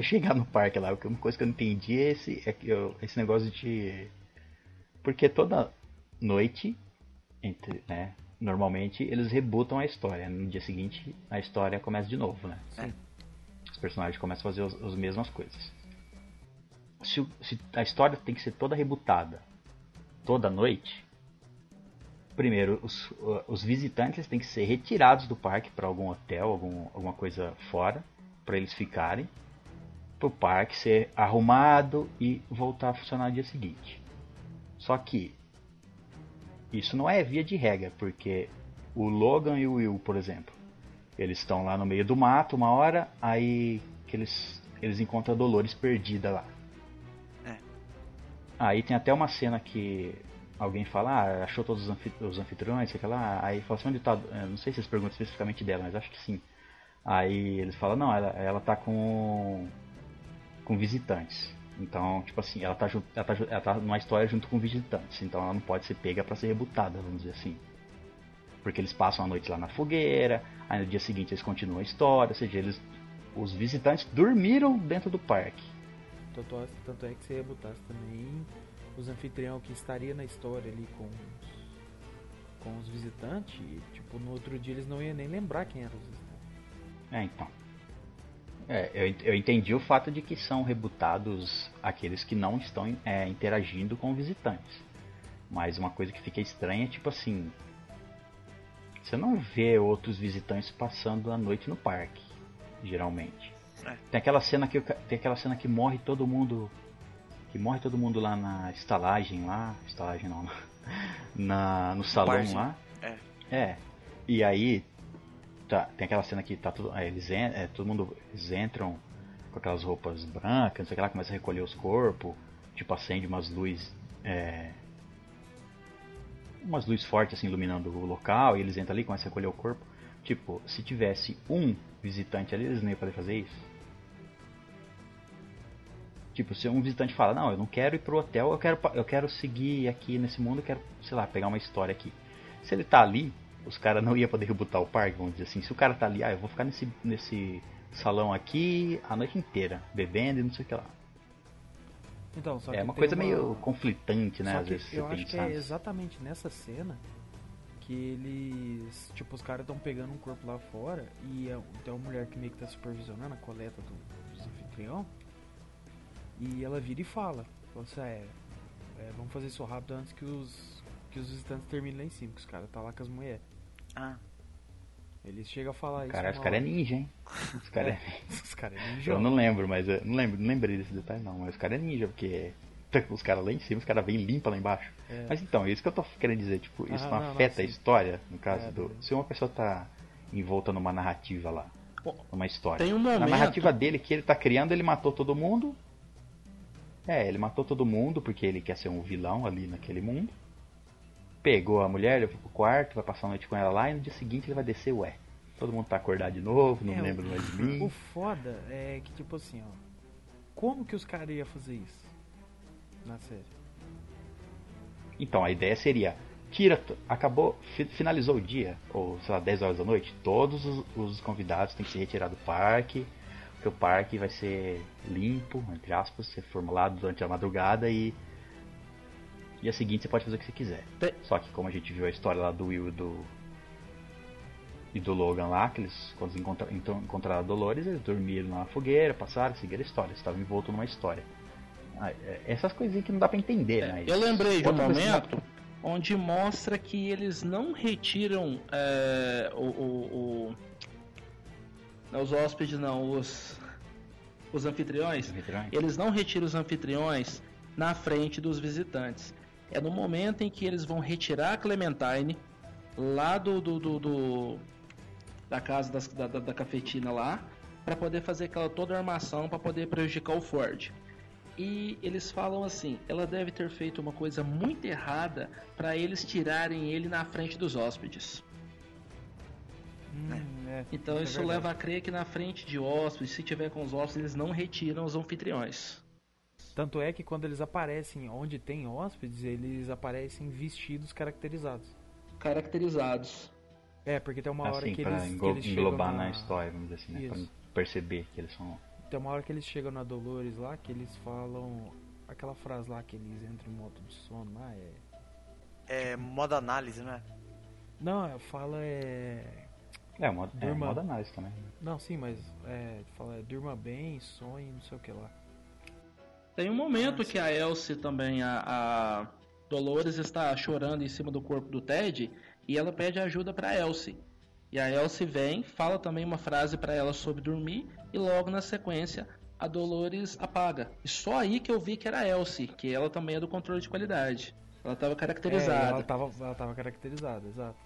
(laughs) chegar no parque lá, uma coisa que eu não entendi é esse, é eu- esse negócio de. Porque toda noite, entre, né, normalmente eles rebutam a história. No dia seguinte a história começa de novo, né? É. Os personagens começam a fazer os- as mesmas coisas. Se, se a história tem que ser toda rebutada toda noite, primeiro os, os visitantes têm que ser retirados do parque para algum hotel, algum, alguma coisa fora, para eles ficarem, para o parque ser arrumado e voltar a funcionar no dia seguinte. Só que isso não é via de regra, porque o Logan e o Will, por exemplo, eles estão lá no meio do mato uma hora, aí que eles, eles encontram a Dolores perdida lá. É. Aí tem até uma cena que alguém fala, ah, achou todos os, anfi os anfitriões, sei lá, aí fala assim, onde tá, não sei se eles perguntam especificamente dela, mas acho que sim. Aí eles falam, não, ela, ela tá com com visitantes. Então, tipo assim, ela tá, junto, ela, tá, ela tá numa história junto com visitantes, então ela não pode ser pega pra ser rebutada, vamos dizer assim. Porque eles passam a noite lá na fogueira, aí no dia seguinte eles continuam a história, ou seja, eles, os visitantes dormiram dentro do parque. Tanto, é- tanto é que se rebutasse também os anfitrião que estaria na história ali com os, com os visitantes, tipo, no outro dia eles não iam nem lembrar quem eram os visitantes. É, então. É, eu, eu entendi o fato de que são rebutados aqueles que não estão é, interagindo com visitantes. Mas uma coisa que fica estranha é tipo assim. Você não vê outros visitantes passando a noite no parque, geralmente. É. Tem aquela cena que tem aquela cena que morre todo mundo, que morre todo mundo lá na estalagem lá, estalagem não, (laughs) na no salão lá. É. É. E aí tá, tem aquela cena que tá tudo, aí eles en- é, todo mundo eles entram com aquelas roupas brancas, não sei o que lá, começa a recolher os corpos, tipo acende umas luzes é, umas luzes fortes assim iluminando o local, e eles entram ali começam a recolher o corpo. Tipo, se tivesse um visitante ali, eles não iam poder fazer isso. Tipo, se um visitante fala, não, eu não quero ir pro hotel, eu quero, eu quero seguir aqui nesse mundo, eu quero, sei lá, pegar uma história aqui. Se ele tá ali, os caras não iam poder rebutar o parque, vamos dizer assim. Se o cara tá ali, ah, eu vou ficar nesse, nesse salão aqui a noite inteira, bebendo e não sei o que lá. Então, só é que uma tem coisa meio conflitante, né? Só Às vezes você eu acho que pensar. é exatamente nessa cena que eles. Tipo, os caras estão pegando um corpo lá fora e é- tem uma mulher que meio que tá supervisionando a coleta do, dos anfitrião. E ela vira e fala: fala assim, "Ah, é, é, vamos fazer isso rápido antes que os, que os visitantes terminem lá em cima, que os caras tá lá com as mulheres. Ah, Eles chegam a falar isso. Cara, os caras é ninja, hein? Os caras é... (laughs) Os caras é ninja. Eu não lembro, mas eu não lembro, não lembrei desse detalhe não, mas os caras é ninja, porque os caras lá em cima, os caras vêm limpa lá embaixo. É. Mas então, é isso que eu tô querendo dizer, tipo, isso Ah, não não, não, afeta a sim. história, no caso É, do. Se uma pessoa tá envolta numa narrativa lá, Bom, numa história. tem um Na momento- narrativa dele que ele tá criando, ele matou todo mundo. É, ele matou todo mundo porque ele quer ser um vilão ali naquele mundo. Pegou a mulher, levou pro quarto, vai passar a noite com ela lá e no dia seguinte ele vai descer, ué. Todo mundo tá acordado de novo, não É, lembra mais de (laughs) mim. O foda é que, tipo assim, ó. Como que os caras iam fazer isso? Na série. Então, a ideia seria, tira, acabou, fi- finalizou o dia, ou sei lá, 10 horas da noite, todos os, os convidados têm que se retirar do parque, porque o parque vai ser limpo, entre aspas, ser formulado durante a madrugada e dia seguinte você pode fazer o que você quiser. Só que como a gente viu a história lá do Will e do e do Logan lá, que eles quando eles encontra, então, encontraram a Dolores, eles dormiram na fogueira, passaram, seguiram a história, eles estavam envoltos numa história. Ah, é- Essas coisinhas que não dá pra entender, né? Eu lembrei de um momento onde mostra que eles não retiram é, o, o- o- os hóspedes, não, os, os anfitriões. Veterano? Eles não retiram os anfitriões na frente dos visitantes. É no momento em que eles vão retirar a Clementine lá do, do, do- do- da casa das- da, da, da cafetina lá para poder fazer aquela toda a armação para poder prejudicar o Ford. E eles falam assim, ela deve ter feito uma coisa muito errada para eles tirarem ele na frente dos hóspedes. Hum, é, Então é isso verdade. leva a crer que na frente de hóspedes, se tiver com os hóspedes, eles não retiram os anfitriões. Tanto é que quando eles aparecem onde tem hóspedes, eles aparecem vestidos caracterizados. Caracterizados. É, porque tem uma hora Assim, que pra eles, que englo- eles chegam englobar na... na história, vamos dizer assim, né? Pra perceber que eles são. Tem uma hora que eles chegam na Dolores lá, que eles falam aquela frase lá que eles entram em modo de sono lá, é... É modo análise, né? Não, é- fala é... É, modo, é, modo análise também. né? Não, sim, mas é, fala é, durma bem, sonhe, não sei o que lá. Tem um momento que a Elsie também, a, a Dolores está chorando em cima do corpo do Ted e ela pede ajuda pra Elsie. E a Elsie vem, fala também uma frase pra ela sobre dormir e logo na sequência a Dolores apaga. E só aí que eu vi que era a Elsie, que ela também é do controle de qualidade. Ela estava É, caracterizada. ela, tava, ela tava caracterizada, exato.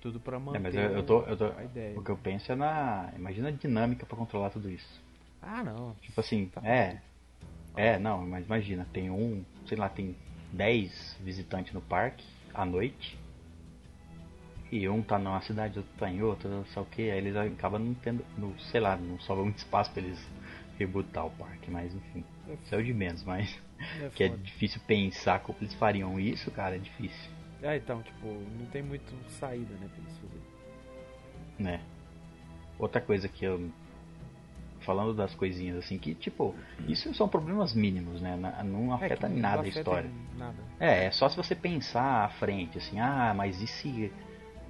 Tudo pra manter É, mas eu, eu tô, eu tô. a ideia. O que eu penso é na. Imagina a dinâmica pra controlar tudo isso. Ah, não. Tipo assim, Tá é. É, não, mas imagina, tem um, sei lá, tem 10 visitantes no parque à noite. E um tá numa cidade, outro tá em outra, não sei o que, aí eles acabam não tendo, sei lá, não sobra muito espaço pra eles rebutar o parque, mas enfim, é o de menos, mas É (laughs) que é difícil pensar como eles fariam isso, cara, é difícil, É, então, tipo, não tem muito saída, né, pra eles fazerem. né? Outra coisa que eu falando das coisinhas assim que tipo, isso são problemas mínimos, né? Na- Não É, afeta que em não nada a afeta história. Nada. É, é só se você pensar à frente, assim, ah, mas e se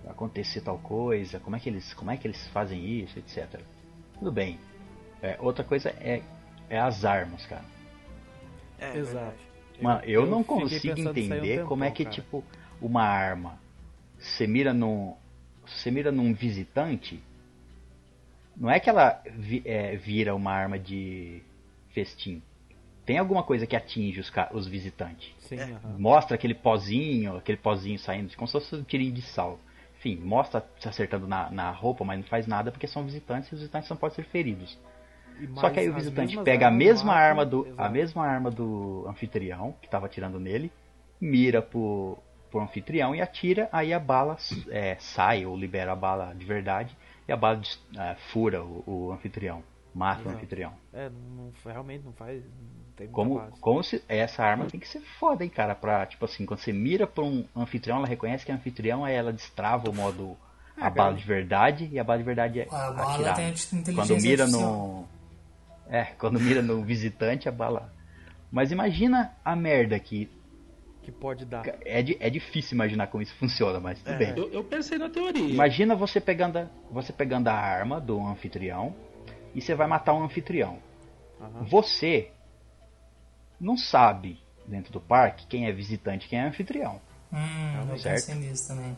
acontecer tal coisa? Como é que eles, como é que eles fazem isso, etc. Tudo bem. É, outra coisa é, é as armas, cara. É, Exato. verdade. Mano, eu, não fiquei consigo aí um entender como é tempão, que cara. tipo uma arma você mira num você mira num visitante, não é que ela vi- é, vira uma arma de festim. Tem alguma coisa que atinge os, os visitantes. Sim, É. aham. mostra aquele pozinho, aquele pozinho saindo, como se fosse um tirinho de sal. Enfim, mostra se acertando na, na roupa, mas não faz nada porque são visitantes e os visitantes não podem ser feridos. E Só que aí o visitante pega a mesma arma do a Exato. mesma arma do anfitrião que estava atirando nele, mira pro, pro anfitrião e atira, aí a bala é, sai ou libera a bala de verdade e a bala é, fura o, o anfitrião, mata o Exato. anfitrião. É, não, realmente não faz. Não tem Como, base. como se essa arma tem que ser foda, hein, cara, pra, tipo assim, quando você mira pra um anfitrião, ela reconhece que é anfitrião, aí ela destrava o modo a Ah, bala cara. de verdade e a bala de verdade é A bala atirar. tem a inteligência Quando mira artificial. no É, quando mira no visitante, a bala. Mas imagina a merda que Que pode dar. é, é difícil imaginar como isso funciona, mas tudo É. bem. Eu, eu pensei na teoria. Imagina você pegando, a, você pegando a arma do anfitrião e você vai matar um anfitrião. Aham. Você não sabe dentro do parque quem é visitante e quem é anfitrião. Hum, eu certo. pensei nisso também.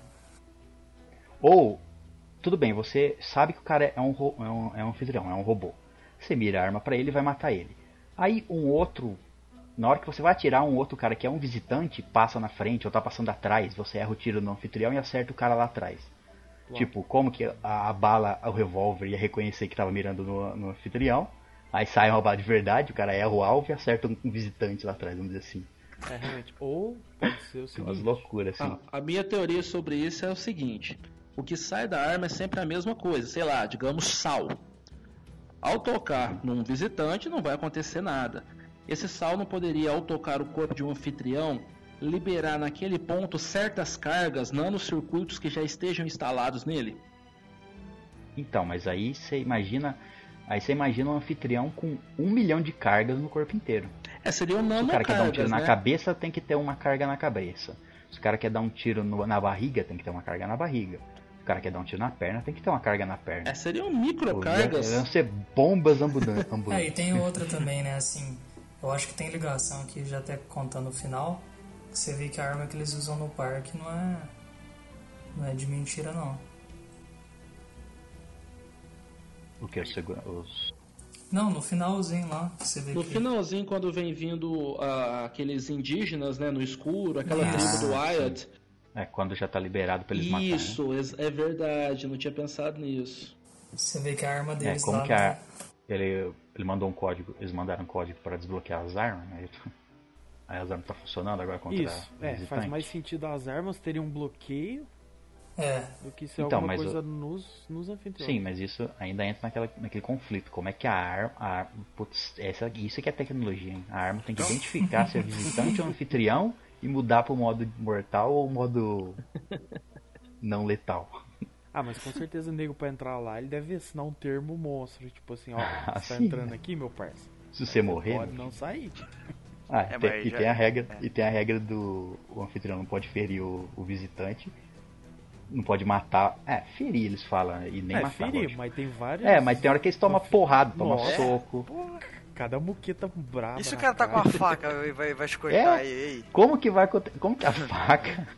Ou, tudo bem, você sabe que o cara é um, é um, é um anfitrião, é um robô. Você mira a arma pra ele e vai matar ele. Aí um outro, na hora que você vai atirar um outro cara que é um visitante, passa na frente ou tá passando atrás, você erra o tiro no anfitrião e acerta o cara lá atrás. Uau. Tipo, como que a, a bala, o revólver ia reconhecer que tava mirando no, no anfitrião? Aí sai uma bala de verdade, o cara erra o alvo e acerta um, visitante lá atrás, vamos dizer assim. É, realmente. Ou pode ser o (laughs) Tem umas seguinte. loucuras assim. Ah, a minha teoria sobre isso é o seguinte: o que sai da arma é sempre a mesma coisa, sei lá, digamos sal. Ao tocar num visitante não vai acontecer nada. Esse sal não poderia, ao tocar o corpo de um anfitrião, liberar naquele ponto certas cargas, nanocircuitos que já estejam instalados nele? Então, mas aí você imagina. Aí você imagina um anfitrião com um milhão de cargas no corpo inteiro. É, seriam Se o cara quer dar um tiro nanocargas, na né? cabeça, tem que ter uma carga na cabeça. Se o cara quer dar um tiro no- na barriga, tem que ter uma carga na barriga. Se o cara quer dar um tiro na perna, tem que ter uma carga na perna. É, seriam microcargas. Iam ser bombas ambulan- (laughs) É, e ambulantes. tem outra também, né? Assim, eu acho que tem ligação aqui, já até contando o final. que Você vê que a arma que eles usam no parque não é. Não é de mentira, não. O que? Os, segura- os- Não, no finalzinho lá, você vê No que. finalzinho, quando vem vindo ah, aqueles indígenas, né, no escuro, aquela Ah, tribo do Wyatt. É, quando já tá liberado pra eles matarem. né? Isso, é verdade, não tinha pensado nisso. Você vê que a arma É, deles como lá. que a, né? ele, ele mandou um código, eles mandaram um código para desbloquear as armas, né? (laughs) Aí as armas tá funcionando agora contra Isso, o é, faz mais sentido as armas terem um bloqueio É, do que ser Então, alguma coisa o- nos, nos anfitriões. Sim, mas isso ainda entra naquela, naquele conflito. Como é que a arma. A, ar- putz, essa, isso que é tecnologia, hein? A arma tem que identificar se é visitante ou anfitrião e mudar pro modo mortal ou modo (laughs) não letal. Ah, mas com certeza o nego pra entrar lá, ele deve assinar um termo monstro. Tipo assim, ó, Ah, (laughs) você tá sim, entrando né? aqui, meu parça. Se você morrer. Pode né? não sair. Ah, É, tem- e já- tem a regra, é. e tem a regra do o anfitrião não pode ferir o, o visitante, não pode matar. É, ferir eles falam e nem é, matar. ferir, lógico. mas tem vários. É, mas tem hora que eles tomam porrada, tomam Nossa. soco. Porra, cada muqueta braba. E se o cara tá com a cara. faca e vai, vai te cortar É. aí, aí? Como que vai acontecer? Como que a (laughs) faca.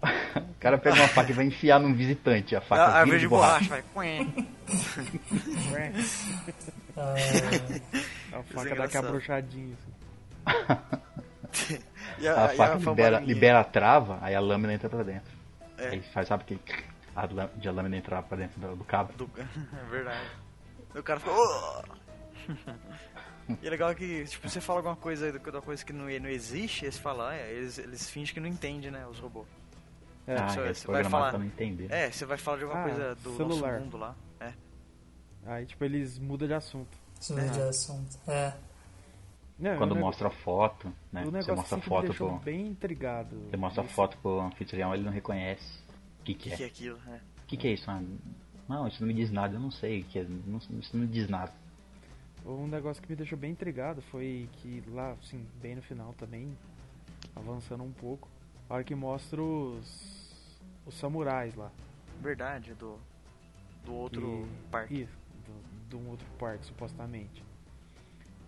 (laughs) o cara pega uma faca e vai enfiar num visitante, a faca A vira árvore de de borracha. borracha, vai. Ah, A Isso é faca dá aquela brochadinha. Assim. (laughs) E A faca libera, libera a trava, aí a lâmina entra pra dentro. É. Aí faz, sabe que a, de a lâmina entrar pra dentro do, do cabo. Do... (laughs) É verdade. O cara fica. "Oh!" E é legal que, tipo, você fala alguma coisa de uma coisa que não, não existe, eles falam, ah, é, eles, eles fingem que não entendem, né, os robôs. É, ah, você- é você vai falar- pra não entender. É, você vai falar de alguma Ah, coisa do celular. nosso mundo lá. É. Aí, tipo, eles mudam de assunto. isso é de assunto. É. Não, Quando o mostra foto, né? O Você mostra assim me foto pro. bem intrigado. Você mostra Esse- foto pro anfitrião, ele não reconhece. O que, O que que, que é? é aquilo? É. O que, que é isso? Ah, não, isso não me diz nada, eu não sei o que é. Não, isso não me diz nada. Um negócio que me deixou bem intrigado foi que lá, assim, bem no final também, avançando um pouco, a hora que mostra os, os samurais lá. Verdade, do, do outro E- parque. Isso, do- de um outro parque, supostamente.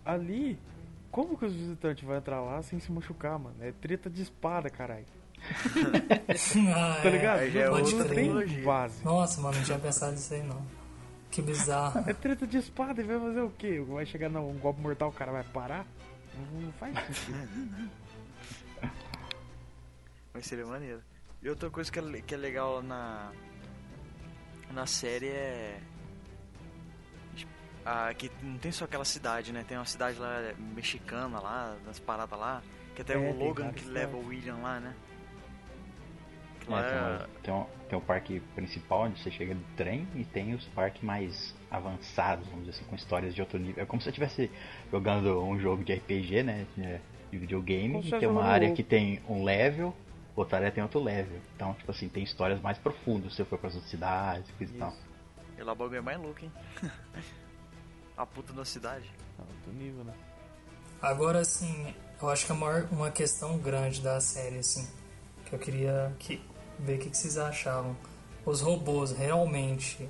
Ali, como que os visitantes vão entrar lá sem se machucar, mano? É treta de espada, caralho. (laughs) Ah, Tá é. ligado? Aí já é não, não tem base. Nossa, mano, não tinha pensado nisso aí não. Que bizarro. É treta de espada e vai fazer o quê? Vai chegar num golpe mortal, o cara vai parar? Não, não faz sentido. (laughs) Mas seria maneiro. E outra coisa que é, que é legal na. Na série é. Ah, que não tem só aquela cidade, né? Tem uma cidade lá é, mexicana lá, das paradas lá. Que até É, o Logan que leva o William lá, né? Que É, lá tem, é- uma- tem, um, tem o parque principal onde você chega de trem e tem os parques mais avançados, vamos dizer assim, com histórias de outro nível. É como se você estivesse jogando um jogo de RPG, né? De, de videogame, e tem uma área que tem um level, outra área tem outro level. Então, tipo assim, tem histórias mais profundas se você for para outras cidades, coisa e tal. E lá o bagulho é mais louco, hein? (laughs) A puta da cidade. Alto nível, né? Agora, assim, eu acho que a maior, uma questão grande da série, assim, que eu queria que, ver o que, que vocês achavam. Os robôs realmente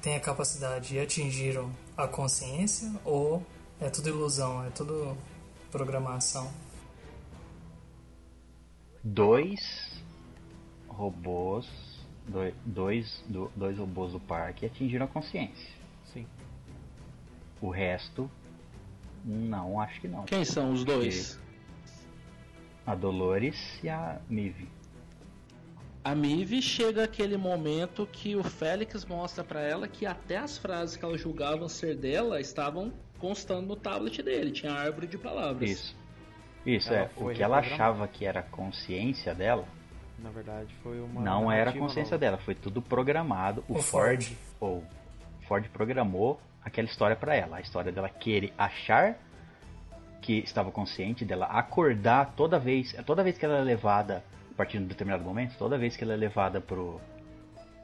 têm a capacidade e atingiram a consciência ou é tudo ilusão, é tudo programação? Dois robôs, dois, dois, do- dois robôs do parque atingiram a consciência. Sim. O resto, não, acho que não. Quem são os dois? A Dolores e a Mive. A Mive chega aquele momento que o Félix mostra pra ela que até as frases que ela julgava ser dela estavam constando no tablet dele, tinha árvore de palavras. Isso. Isso, Ela é. O foi que ela achava que era consciência dela, Na verdade, foi uma. não era consciência nova. dela. Foi tudo programado. O, O Ford, Ford. ou Ford programou aquela história pra ela. A história dela querer achar que estava consciente, dela acordar toda vez, toda vez que ela é levada, a partir de um determinado momento, toda vez que ela é levada pro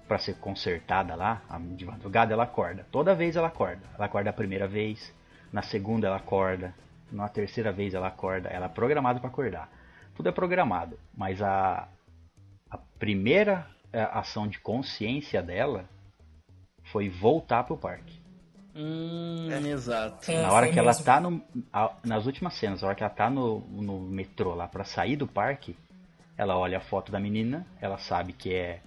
para ser consertada lá, de madrugada ela acorda. Toda vez ela acorda. Ela acorda a primeira vez, na segunda ela acorda, na terceira vez ela acorda. Ela é programada para acordar. Tudo é programado, mas a a primeira eh, ação de consciência dela foi voltar pro parque. Hum, exato. É, Na hora foi que ela mesmo. tá no. a- nas últimas cenas, na hora que ela tá no, no metrô lá pra sair do parque, ela olha a foto da menina, ela sabe que é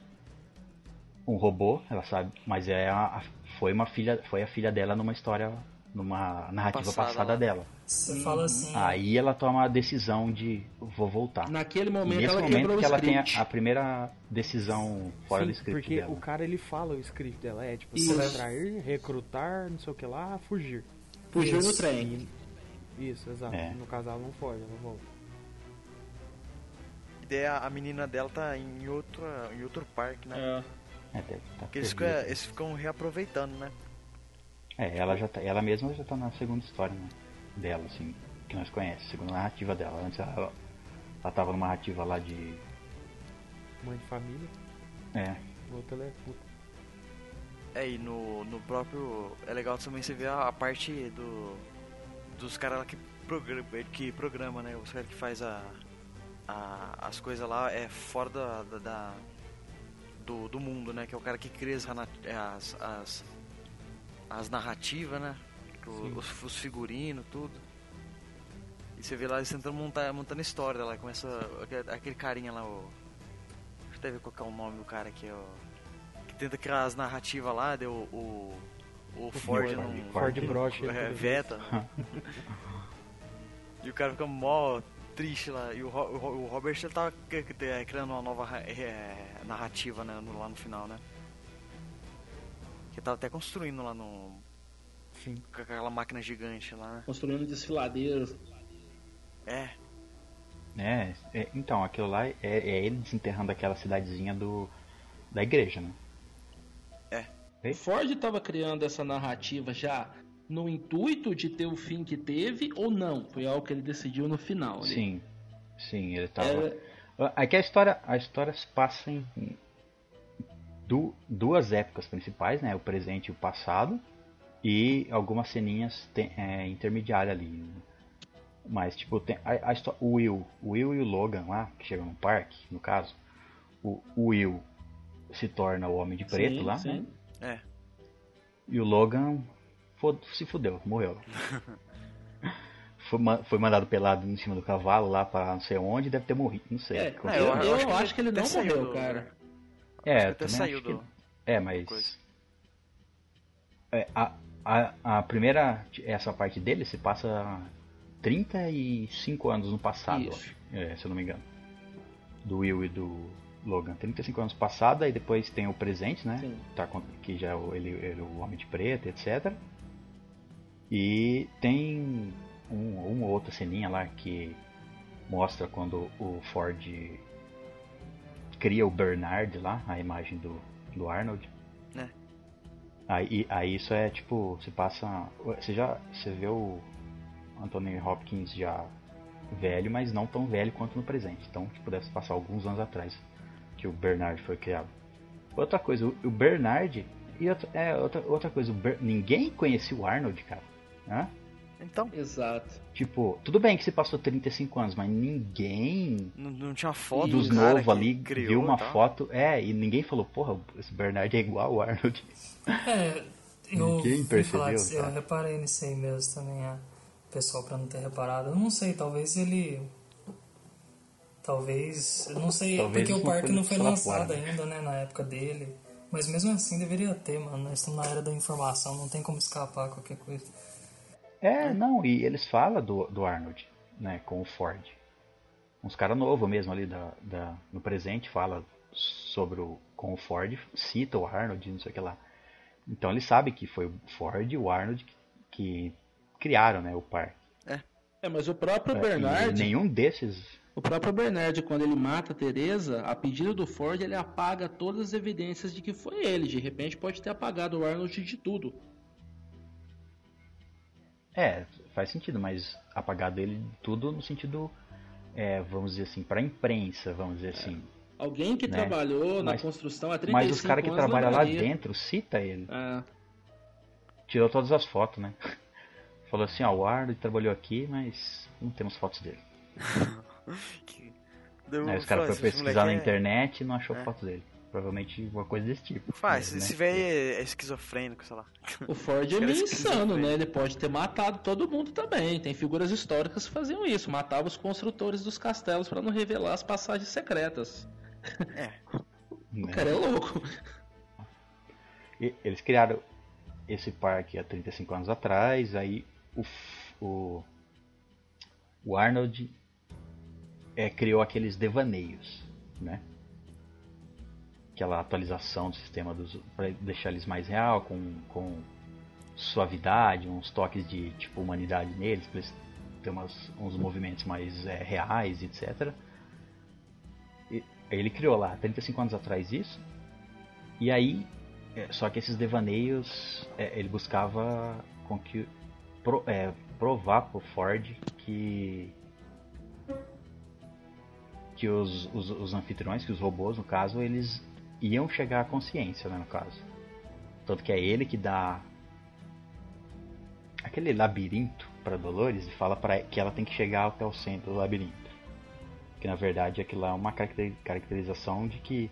um robô, ela sabe, mas é a, a- foi uma filha, foi a filha dela numa história, numa narrativa Passada passada dela. Você fala assim, Aí ela toma a decisão de vou voltar. Naquele momento Nesse ela momento que o ela tem a, a primeira decisão fora Sim, do script porque dela. o cara ele fala o script dela, é tipo, extrair, recrutar, não sei o que lá, fugir. Fugiu no Isso. trem. Isso, exato. É. No caso ela não foge, ela volta. E daí a, menina dela tá em, outra, em outro parque, né? É. É, tá- Porque eles, ficam, eles ficam reaproveitando, né? É, ela já tá, ela mesma já tá na segunda história né, dela, assim, que nós conhecemos, segunda narrativa dela. Antes ela, ela tava numa narrativa lá de. Mãe de família. É, O outro ele é puta. É, e no, no próprio. É legal também você ver a, a parte do. Dos caras lá que programa, que programa, né? Os caras que faz a, a. as coisas lá é fora da. da, da- do, do mundo, né? Que é o cara que cria as, as, as, as narrativas, né? O- os, os figurinos, tudo. E você vê lá eles tentando montar montando história lá. Começa aquele, carinha lá, o. Deixa eu até ver qual que é o nome do cara aqui, ó que tenta criar as narrativas lá, deu o. O Ford Ford, não. Ford brocha. É, veta. (laughs) e o cara fica mó triste lá. E o, o o Robert ele tava é, criando uma nova é, narrativa né, lá no final, né? Que tava até construindo lá no. Sim. Com aquela máquina gigante lá, né? Construindo desfiladeiros. É, É, é, então, aquilo lá é, é ele desenterrando aquela cidadezinha do da igreja, né? O Ford estava criando essa narrativa já no intuito de ter o fim que teve ou não? Foi algo que ele decidiu no final. ali. Sim, sim, ele tava. Era- Aqui a história, a história se passa em du- duas épocas principais, né? O presente e o passado, e algumas ceninhas é, intermediárias ali. Mas tipo, tem a, a o Will, o Will e o Logan lá, que chegam no parque, no caso, o, o Will se torna o Homem de Preto Sim, lá, sim. né? é. E o Logan se fudeu, morreu. (laughs) foi, ma- foi mandado pelado em cima do cavalo lá pra não sei onde, deve ter morrido, não sei. É, que É, eu, aconteceu. eu acho, que ele até não saiu morreu, do- cara. É, até saiu acho que- do. É, mas. É, a, a, a primeira. Essa parte dele se passa 35 anos no passado. É, se eu não me engano. Do Will e do Logan. 35 anos no passado, aí depois tem o presente, né? Sim. Tá, que já é o- ele, ele o Homem de Preto, etc. E tem um, uma outra ceninha lá que mostra quando o Ford cria o Bernard lá, a imagem do, do Arnold. É. Aí, aí isso é tipo, se passa. Você já. Você vê o Anthony Hopkins já velho, mas não tão velho quanto no presente. Então, tipo, deve passar alguns anos atrás que o Bernard foi criado. Outra coisa, o, o Bernard. E outra, é, outra, outra coisa, o Ber- ninguém conhecia o Arnold, cara. Hã? Então, Exato. Tipo, tudo bem que se passou 35 anos, mas ninguém não, não tinha foto dos do novos que ali criou viu uma tal. foto. É, e ninguém falou, porra, esse Bernard é igual ao Arnold. É, eu Ninguém percebeu, falar disso, eu cara. reparei nisso aí mesmo também, a pessoal pra não ter reparado. Eu não sei, talvez ele. Talvez. Eu não sei, Talvez porque o não parque foi não foi lançado fora, ainda, né, na época dele. Mas mesmo assim deveria ter, mano. Nós estamos na era da informação, não tem como escapar qualquer coisa. É, não, e eles falam do, do Arnold, né, com o Ford. Uns caras novos mesmo ali da, da, no presente fala sobre o com o Ford, cita o Arnold, não sei o que lá. Então ele sabe que foi o Ford e o Arnold que, que criaram, né, o parque. É, mas o próprio É, Bernard, nenhum desses o próprio Bernard, quando ele mata a Teresa, a pedido do Ford, ele apaga todas as evidências de que foi ele. De repente pode ter apagado o Arnold de tudo. É, faz sentido, mas apagado ele tudo no sentido, é, vamos dizer assim, pra imprensa, vamos dizer assim. Alguém que Né? trabalhou na Mas- construção há 35 Mas os caras que anos trabalham lá dentro cita ele. É, Tirou todas as fotos, né? (laughs) Falou assim, ó, o Arnold trabalhou aqui, mas não temos fotos dele. (laughs) Que- Deu- Aí os caras foram pesquisar na é- internet e não achou É. fotos dele. Provavelmente uma coisa desse tipo. Faz, Mas, esse né? velho é é esquizofrênico, sei lá. O Ford é meio insano, né? Ele pode ter matado todo mundo também. Tem figuras históricas que faziam isso, matavam os construtores dos castelos pra não revelar as passagens secretas. É, O Né? cara é louco. E- Eles criaram esse parque há 35 anos atrás, aí o, o, o Arnold é, criou aqueles devaneios, né? Aquela atualização do sistema para deixar eles mais real, com, com suavidade, uns toques de tipo humanidade neles, para eles terem umas, uns movimentos mais é, reais, etc. E, ele criou lá 35 anos atrás isso. E aí é, só que esses devaneios, é, ele buscava com que pro- é, provar pro Ford que que os, os, os anfitriões, que os robôs no caso, eles iam chegar à consciência, né, no caso. Tanto que é ele que dá aquele labirinto para Dolores e fala para que ela tem que chegar até o centro do labirinto. Que na verdade aquilo lá é uma caracteri- caracterização de que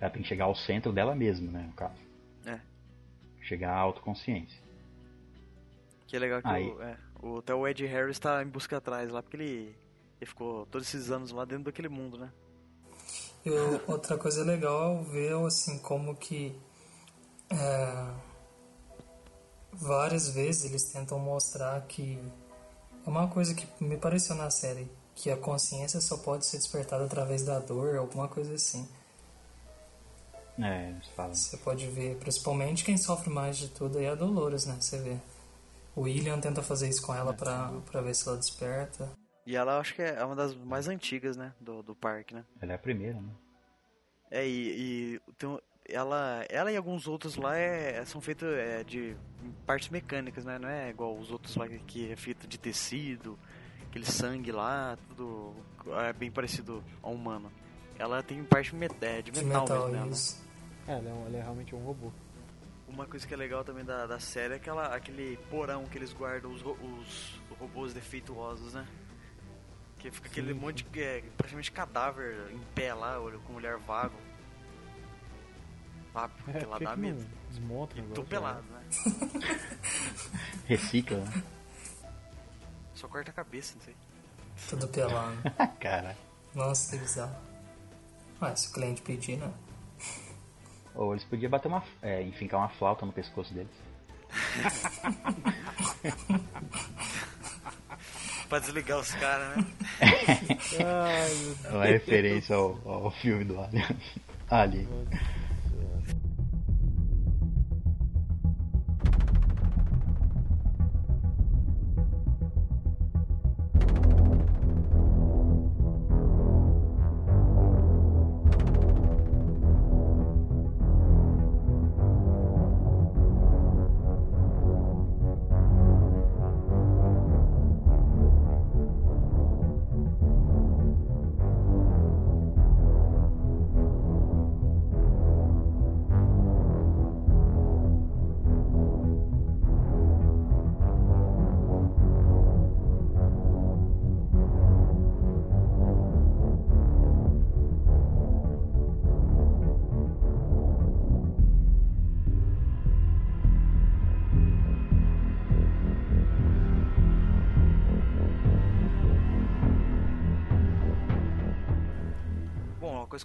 ela tem que chegar ao centro dela mesma, né, no caso. É. Chegar à autoconsciência. Que é legal que Aí. o, é, o, até o Ed Harris tá em busca atrás lá, porque ele, ele ficou todos esses anos lá dentro daquele mundo, né? E o- outra coisa legal é ver assim como que é, várias vezes eles tentam mostrar que é uma coisa que me pareceu na série que a consciência só pode ser despertada através da dor, alguma coisa assim. É, eles falam. Você pode ver, principalmente quem sofre mais de tudo aí é a Dolores, né? Você vê. O William tenta fazer isso com ela pra, pra ver se ela desperta. E ela eu acho que é uma das mais antigas, né? Do, do parque, né? Ela é a primeira, né? É, e, e tem ela, ela e alguns outros lá é, são feitos é, de partes mecânicas, né? Não é igual os outros lá que é feito de tecido, aquele sangue lá, tudo é bem parecido ao humano. Ela tem parte met- é, de De metal, metal, mesmo nela. isso. É, ela é, um- ela é realmente um robô. Uma coisa que é legal também da, da série é aquela, aquele porão que eles guardam os, os robôs defeituosos, né? Que fica aquele Sim, monte de é, praticamente cadáver em pé lá, com mulher vago. Ah, É, porque lá por que dá que medo. desmonta E pelado, né? (laughs) (laughs) Recicla, né? Só corta a cabeça, não sei. Tudo pelado. (laughs) Cara. Nossa, que bizarro. Ué, se o cliente pedir, né? Ou eles podiam bater uma. É, enfincar uma flauta no pescoço deles. Pra desligar os caras, né? (laughs) Ai, meu Deus. É uma referência ao, ao filme do Alien. (laughs) Alien.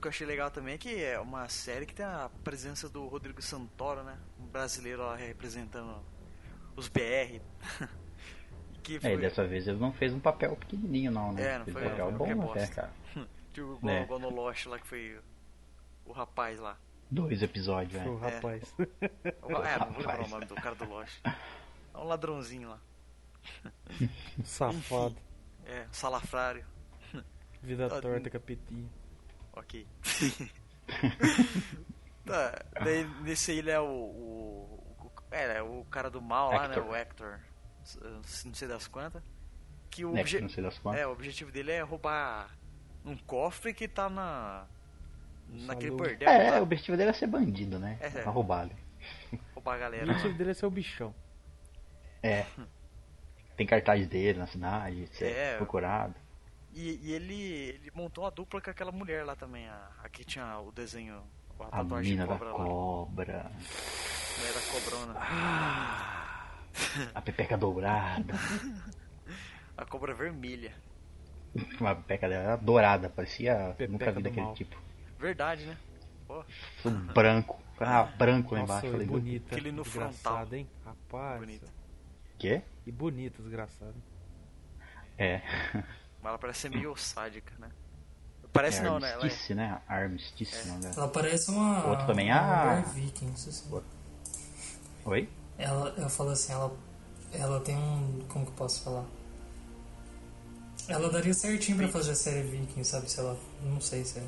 Que eu achei legal também é que é uma série que tem a presença do Rodrigo Santoro, né? Um brasileiro lá representando os BR. (laughs) que É, foi, e dessa vez ele não fez um papel pequenininho, não, né? É, não fez foi um papel bom que é até, cara. (laughs) tipo, igual, É. igual no Lost lá que foi o rapaz lá. Dois episódios, O né? rapaz. (laughs) É, não vou lembrar o nome do cara do Lost. É um ladrãozinho lá. Safado. É, um salafrário. Vida torta, capetinho. Ok. (laughs) tá, daí nesse aí ele é o. o, o é, é o cara do mal lá, né? Hector. O Hector. Não sei das quantas. Que o, Né, obje- não sei das quantas. é, o objetivo dele é roubar um cofre que tá na. Naquele bordel. É, tá? o objetivo dele é ser bandido, né? É. Pra roubar ali. Roubar a O galera. objetivo dele é ser o bichão. É. (laughs) Tem cartaz dele na cidade, ser É. procurado. E, e ele, ele montou uma dupla com aquela mulher lá também. A, a que tinha o desenho. A A tatuagem mina de da cobra lá. cobra. Da cobrona. A pepeca dourada. (laughs) A cobra vermelha. Uma pepeca dela dourada, parecia. Pepeca nunca vi daquele mal. tipo. Verdade, né? Pô, branco. Ah, (laughs) branco lá Nossa, embaixo. Falei, bonita. Aquele no frontal. hein? Rapaz. Bonita. Quê? E bonita, desgraçado. É. Mas ela parece ser meio sádica, né? Parece é não, né? Ela é- Armistice, né? Armistice, não, né? Ela parece uma. Outro também, uma ah. viking, isso assim. Oi? Ela, eu falo assim, ela, ela tem um. Como que eu posso falar? Ela daria certinho pra fazer a série Viking, sabe? Se ela. Não sei se é.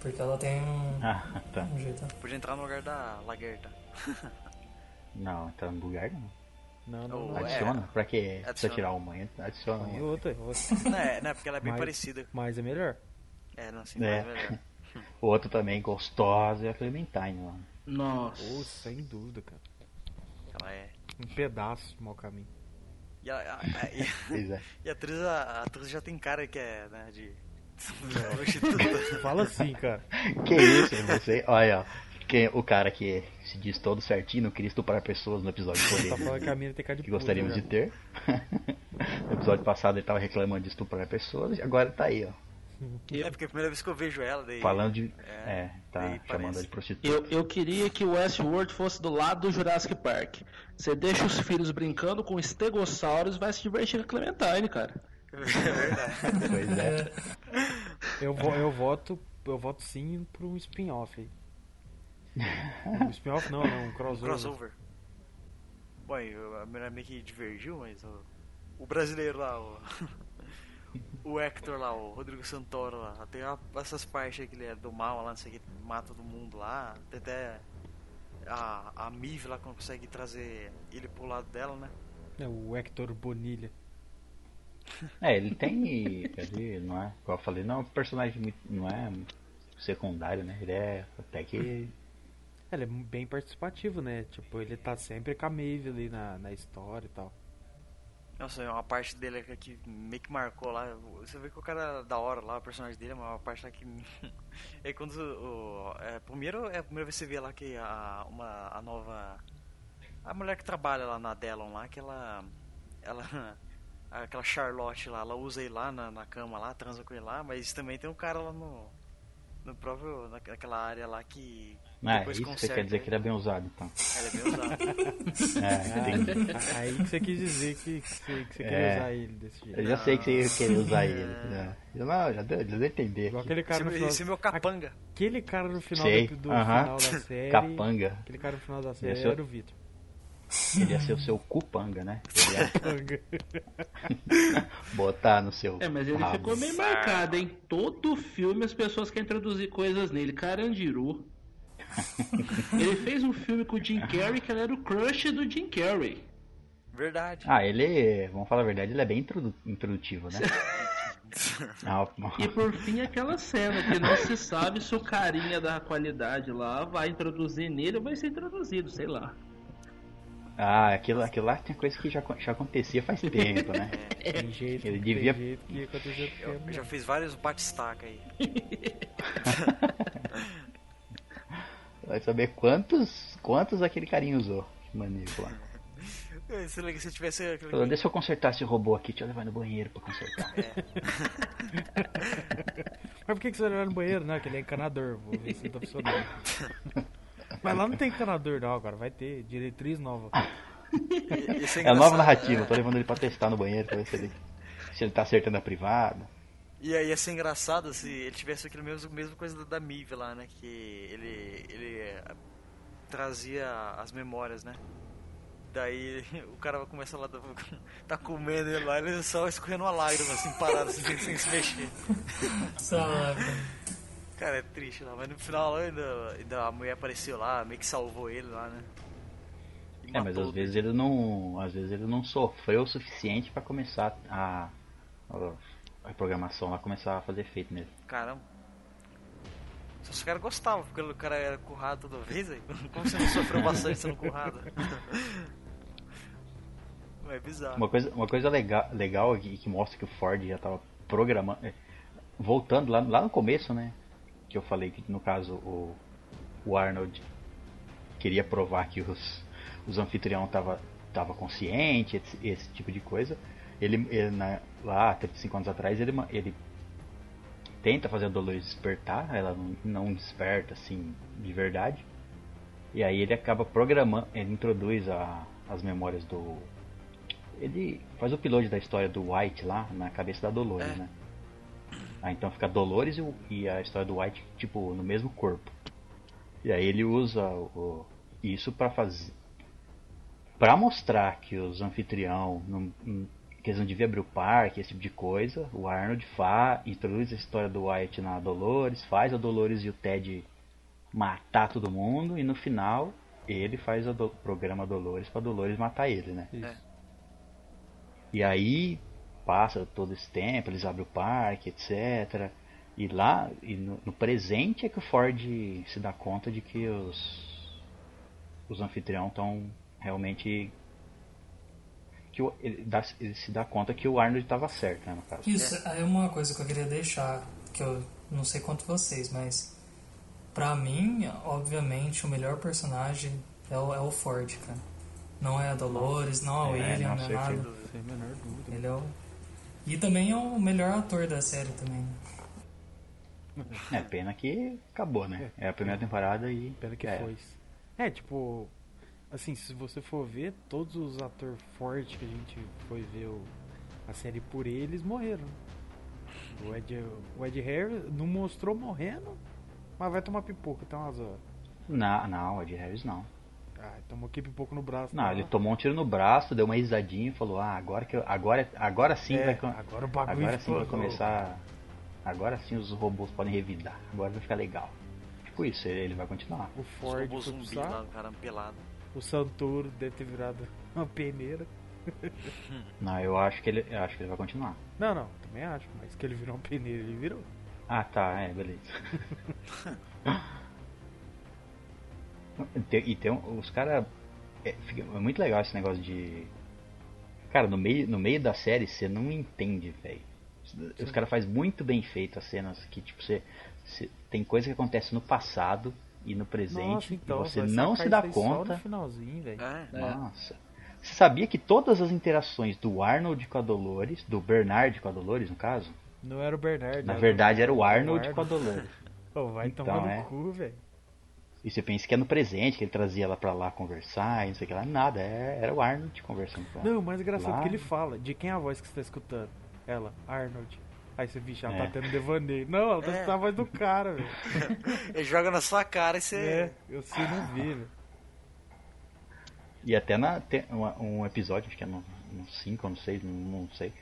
Porque ela tem um, (laughs) Ah, tá. um jeito. Podia entrar no lugar da Lagerta. (laughs) Não, tá no lugar não. Não, não, Oh, não. é. Adiciona? Pra que precisa Adiciona. tirar uma? Adiciona uma. outra, outra. Não, é, né? Porque ela é bem Mas- parecida. Mas é melhor. É, não, sim, É. é melhor. (laughs) O outro também gostosa é a Clementine lá. Nossa. Pô, sem dúvida, cara. Ela é. Um pedaço de mau caminho. E a, a- a- e- (laughs) Pois é. e a atriz, a, a atriz já tem cara que é, né, de. (laughs) prostituta. Fala assim, cara. Que isso, você? Olha, ó. Quem, o cara que se diz todo certinho, não queria estuprar pessoas no episódio (laughs) Tá falando que a mina tem cara de que puta, gostaríamos né? de ter. (laughs) no episódio passado ele tava reclamando de estuprar pessoas, e agora tá aí, ó. É porque é a primeira vez que eu vejo ela, daí. Falando de. É, É, tá chamando ela parece. de prostituta. Eu, eu queria que o Westworld fosse do lado do Jurassic Park. Você deixa os filhos brincando com estegossauros e vai se divertir com a Clementine, cara. (laughs) É verdade. Pois é. Eu, eu voto. Eu voto sim pra um spin-off aí. Um spin-off não, não, um crossover. Crossover. Bom, a menina meio que divergiu, mas o, o brasileiro lá, o, (laughs) o Hector lá, o Rodrigo Santoro lá, tem uma- essas partes aí que ele é do mal lá, não sei o que, mata todo mundo lá, tem até a, a Miv lá consegue trazer ele pro lado dela, né? É o Hector Bonilha. É, ele tem. Ele não é. Como eu falei, não é um personagem muito. Não é secundário, né? Ele é até que. Ele é bem participativo, né? Tipo, ele tá sempre com a Maeve ali na, na história e tal. Nossa, é uma parte dele que- meio que marcou lá. Você vê que o cara é da hora lá, o personagem dele, mas uma parte lá que. (laughs) é quando. O, é, primeiro é a primeira vez que você vê lá que a, uma, a nova. A mulher que trabalha lá na Delon lá, que ela. Ela. (laughs) Aquela Charlotte lá, ela usa ele lá na, na cama lá, transa com ele lá, mas também tem um cara lá no. No próprio. na- naquela área lá que. Ah, depois isso você conserta quer dizer que ele é bem usado, então. Ela é bem usada. (laughs) É. Ah, (laughs) aí que você quis dizer que, que você, que você É. queria usar ele desse jeito. Eu já sei que você ia querer usar ele. né? Eu não, já deu, já deu a entender. Igual aquele cara no Esse, final. esse é meu capanga. Aquele cara no final Sei, do, do aham. final da (laughs) série. Capanga. Aquele cara no final da série Esse é o- era o Vitor. Ele ia ser o seu cupanga, né? Ele ia Capanga. botar no seu. É, mas ele rabo. ficou meio marcado, hein? Todo filme as pessoas querem introduzir coisas nele. Carandiru. (laughs) ele fez um filme com o Jim Carrey que ele era o crush do Jim Carrey. Verdade. Ah, ele, vamos falar a verdade, ele é bem introdu- introdutivo, né? (laughs) Ah, E por fim aquela cena que não se sabe se o carinha da qualidade lá vai introduzir nele ou vai ser introduzido, sei lá. ah, aquilo, aquilo lá tem coisa que já, já acontecia faz tempo, né? (laughs) Tem jeito, Ele tem devia- jeito Eu, eu já fiz vários batistaca aí. Vai saber quantos, quantos aquele carinha usou. Que maneiro lá. É, (laughs) Se se tivesse aquele. Falou, deixa eu consertar esse robô aqui, deixa eu levar no banheiro pra consertar. (laughs) Mas por que, que você vai no banheiro? Não, que ele é encanador. Vou ver se tá funcionando. (laughs) Mas lá não tem encanador não, agora vai ter diretriz nova. Isso É a nova narrativa, eu tô levando ele pra testar no banheiro pra ver se ele, se ele tá acertando a privada. E aí ia ser engraçado se ele tivesse aquilo mesmo, mesmo coisa da, Mive lá, né? Que ele, ele eh, trazia as memórias, né? Daí (laughs) o cara começa lá, (laughs) tá comendo ele lá, ele só escorrendo uma lágrima assim, parado, assim, sem, sem se mexer. (laughs) Sabe? Cara, é triste lá, mas no final ainda, ainda a mulher apareceu lá, meio que salvou ele lá, né? E É, mas às vezes ele não. Às vezes ele não sofreu o suficiente pra começar a. a a programação lá começar a fazer efeito nele. Caramba. Só se o cara gostava, porque o cara era currado toda vez aí. Como você não sofreu bastante sendo currado? É bizarro. Uma coisa, uma coisa legal, legal aqui que mostra que o Ford já estava programando. é, Voltando lá, lá no começo, né? Que eu falei que no caso o, o Arnold queria provar que os, os anfitrião tava, tava consciente, esse, esse tipo de coisa. Ele, ele na- lá, 35 anos atrás, ele, ele tenta fazer a Dolores despertar, ela não, não desperta assim de verdade. E aí ele acaba programando, ele introduz a, as memórias do. Ele faz o piloto da história do White lá na cabeça da Dolores, É. né? Ah, então fica Dolores e, e a história do White, tipo, no mesmo corpo. E aí ele usa o- isso pra fazer. Pra mostrar que os anfitrião não- que eles não deviam abrir o parque, esse tipo de coisa, o Arnold fa, introduz a história do White na Dolores, faz a Dolores e o Ted matar todo mundo e no final ele faz o do- programa Dolores pra Dolores matar ele, né? Isso. E aí passa todo esse tempo, eles abrem o parque, etc. E lá, e no, no presente é que o Ford se dá conta de que os, os anfitrião estão realmente. Que o- ele, dá- ele se dá conta que o Arnold estava certo, né, no caso. Isso, aí uma coisa que eu queria deixar, que eu não sei quanto vocês, mas pra mim, obviamente, o melhor personagem é o, é o Ford, cara. Não é a Dolores, não é o É, William, não, não é nada. dúvida. Sem a menor dúvida. Ele é o... E também é o melhor ator da série também. É, pena que acabou, né? É a primeira temporada e. Pena que é. foi. É, tipo, assim, se você for ver, todos os atores fortes que a gente foi ver o- a série por eles morreram. O Ed, o Ed Harris não mostrou morrendo, mas vai tomar pipoca, tem umas horas. Não, não, Ed Harris não. Ah, tomou que pipoca no braço. Não, tá ele lá. tomou um tiro no braço, deu uma risadinha e falou: Ah, agora que eu, agora, agora sim É, vai. agora o bagulho Agora sim vai começar. Agora sim os robôs podem revidar. Agora vai ficar legal. Tipo isso, ele, vai continuar. O Os Ford robôs foi pro zumbi lá, o cara pelado. O Santoro deve ter virado uma peneira. (laughs) Não, eu acho que ele, eu acho que ele vai continuar. Não, não, também acho, mas que ele virou uma peneira, ele virou. Ah, tá, é, beleza. (laughs) E tem os caras. É, é muito legal esse negócio de. Cara, no meio, no meio da série você não entende, velho. Os caras fazem muito bem feito as cenas que, tipo, você, você- Tem coisa que acontece no passado e no presente Nossa, então, e você não se dá conta. no finalzinho, velho. É, É. Nossa. Você sabia que todas as interações do Arnold com a Dolores, do Bernard com a Dolores, no caso, Não era o Bernardo. na era verdade era o o Arnold com a Dolores. (laughs) Pô, vai Então, tomar no é. cu, velho. E você pensa que é no presente, que ele trazia ela pra lá conversar e não sei o que lá. Nada, é- era o Arnold conversando com ela. Não, o mais engraçado Lá. é que ele fala. De quem é a voz que você tá escutando? Ela, Arnold. Aí você, bicho, ela É. tá tendo devaneio. Não, ela tá É. a voz do cara, velho. (laughs) ele joga na sua cara e você. É, eu sei não vi, velho. E até na, tem uma- um episódio, acho que é no 5 ou no 6, não, não sei.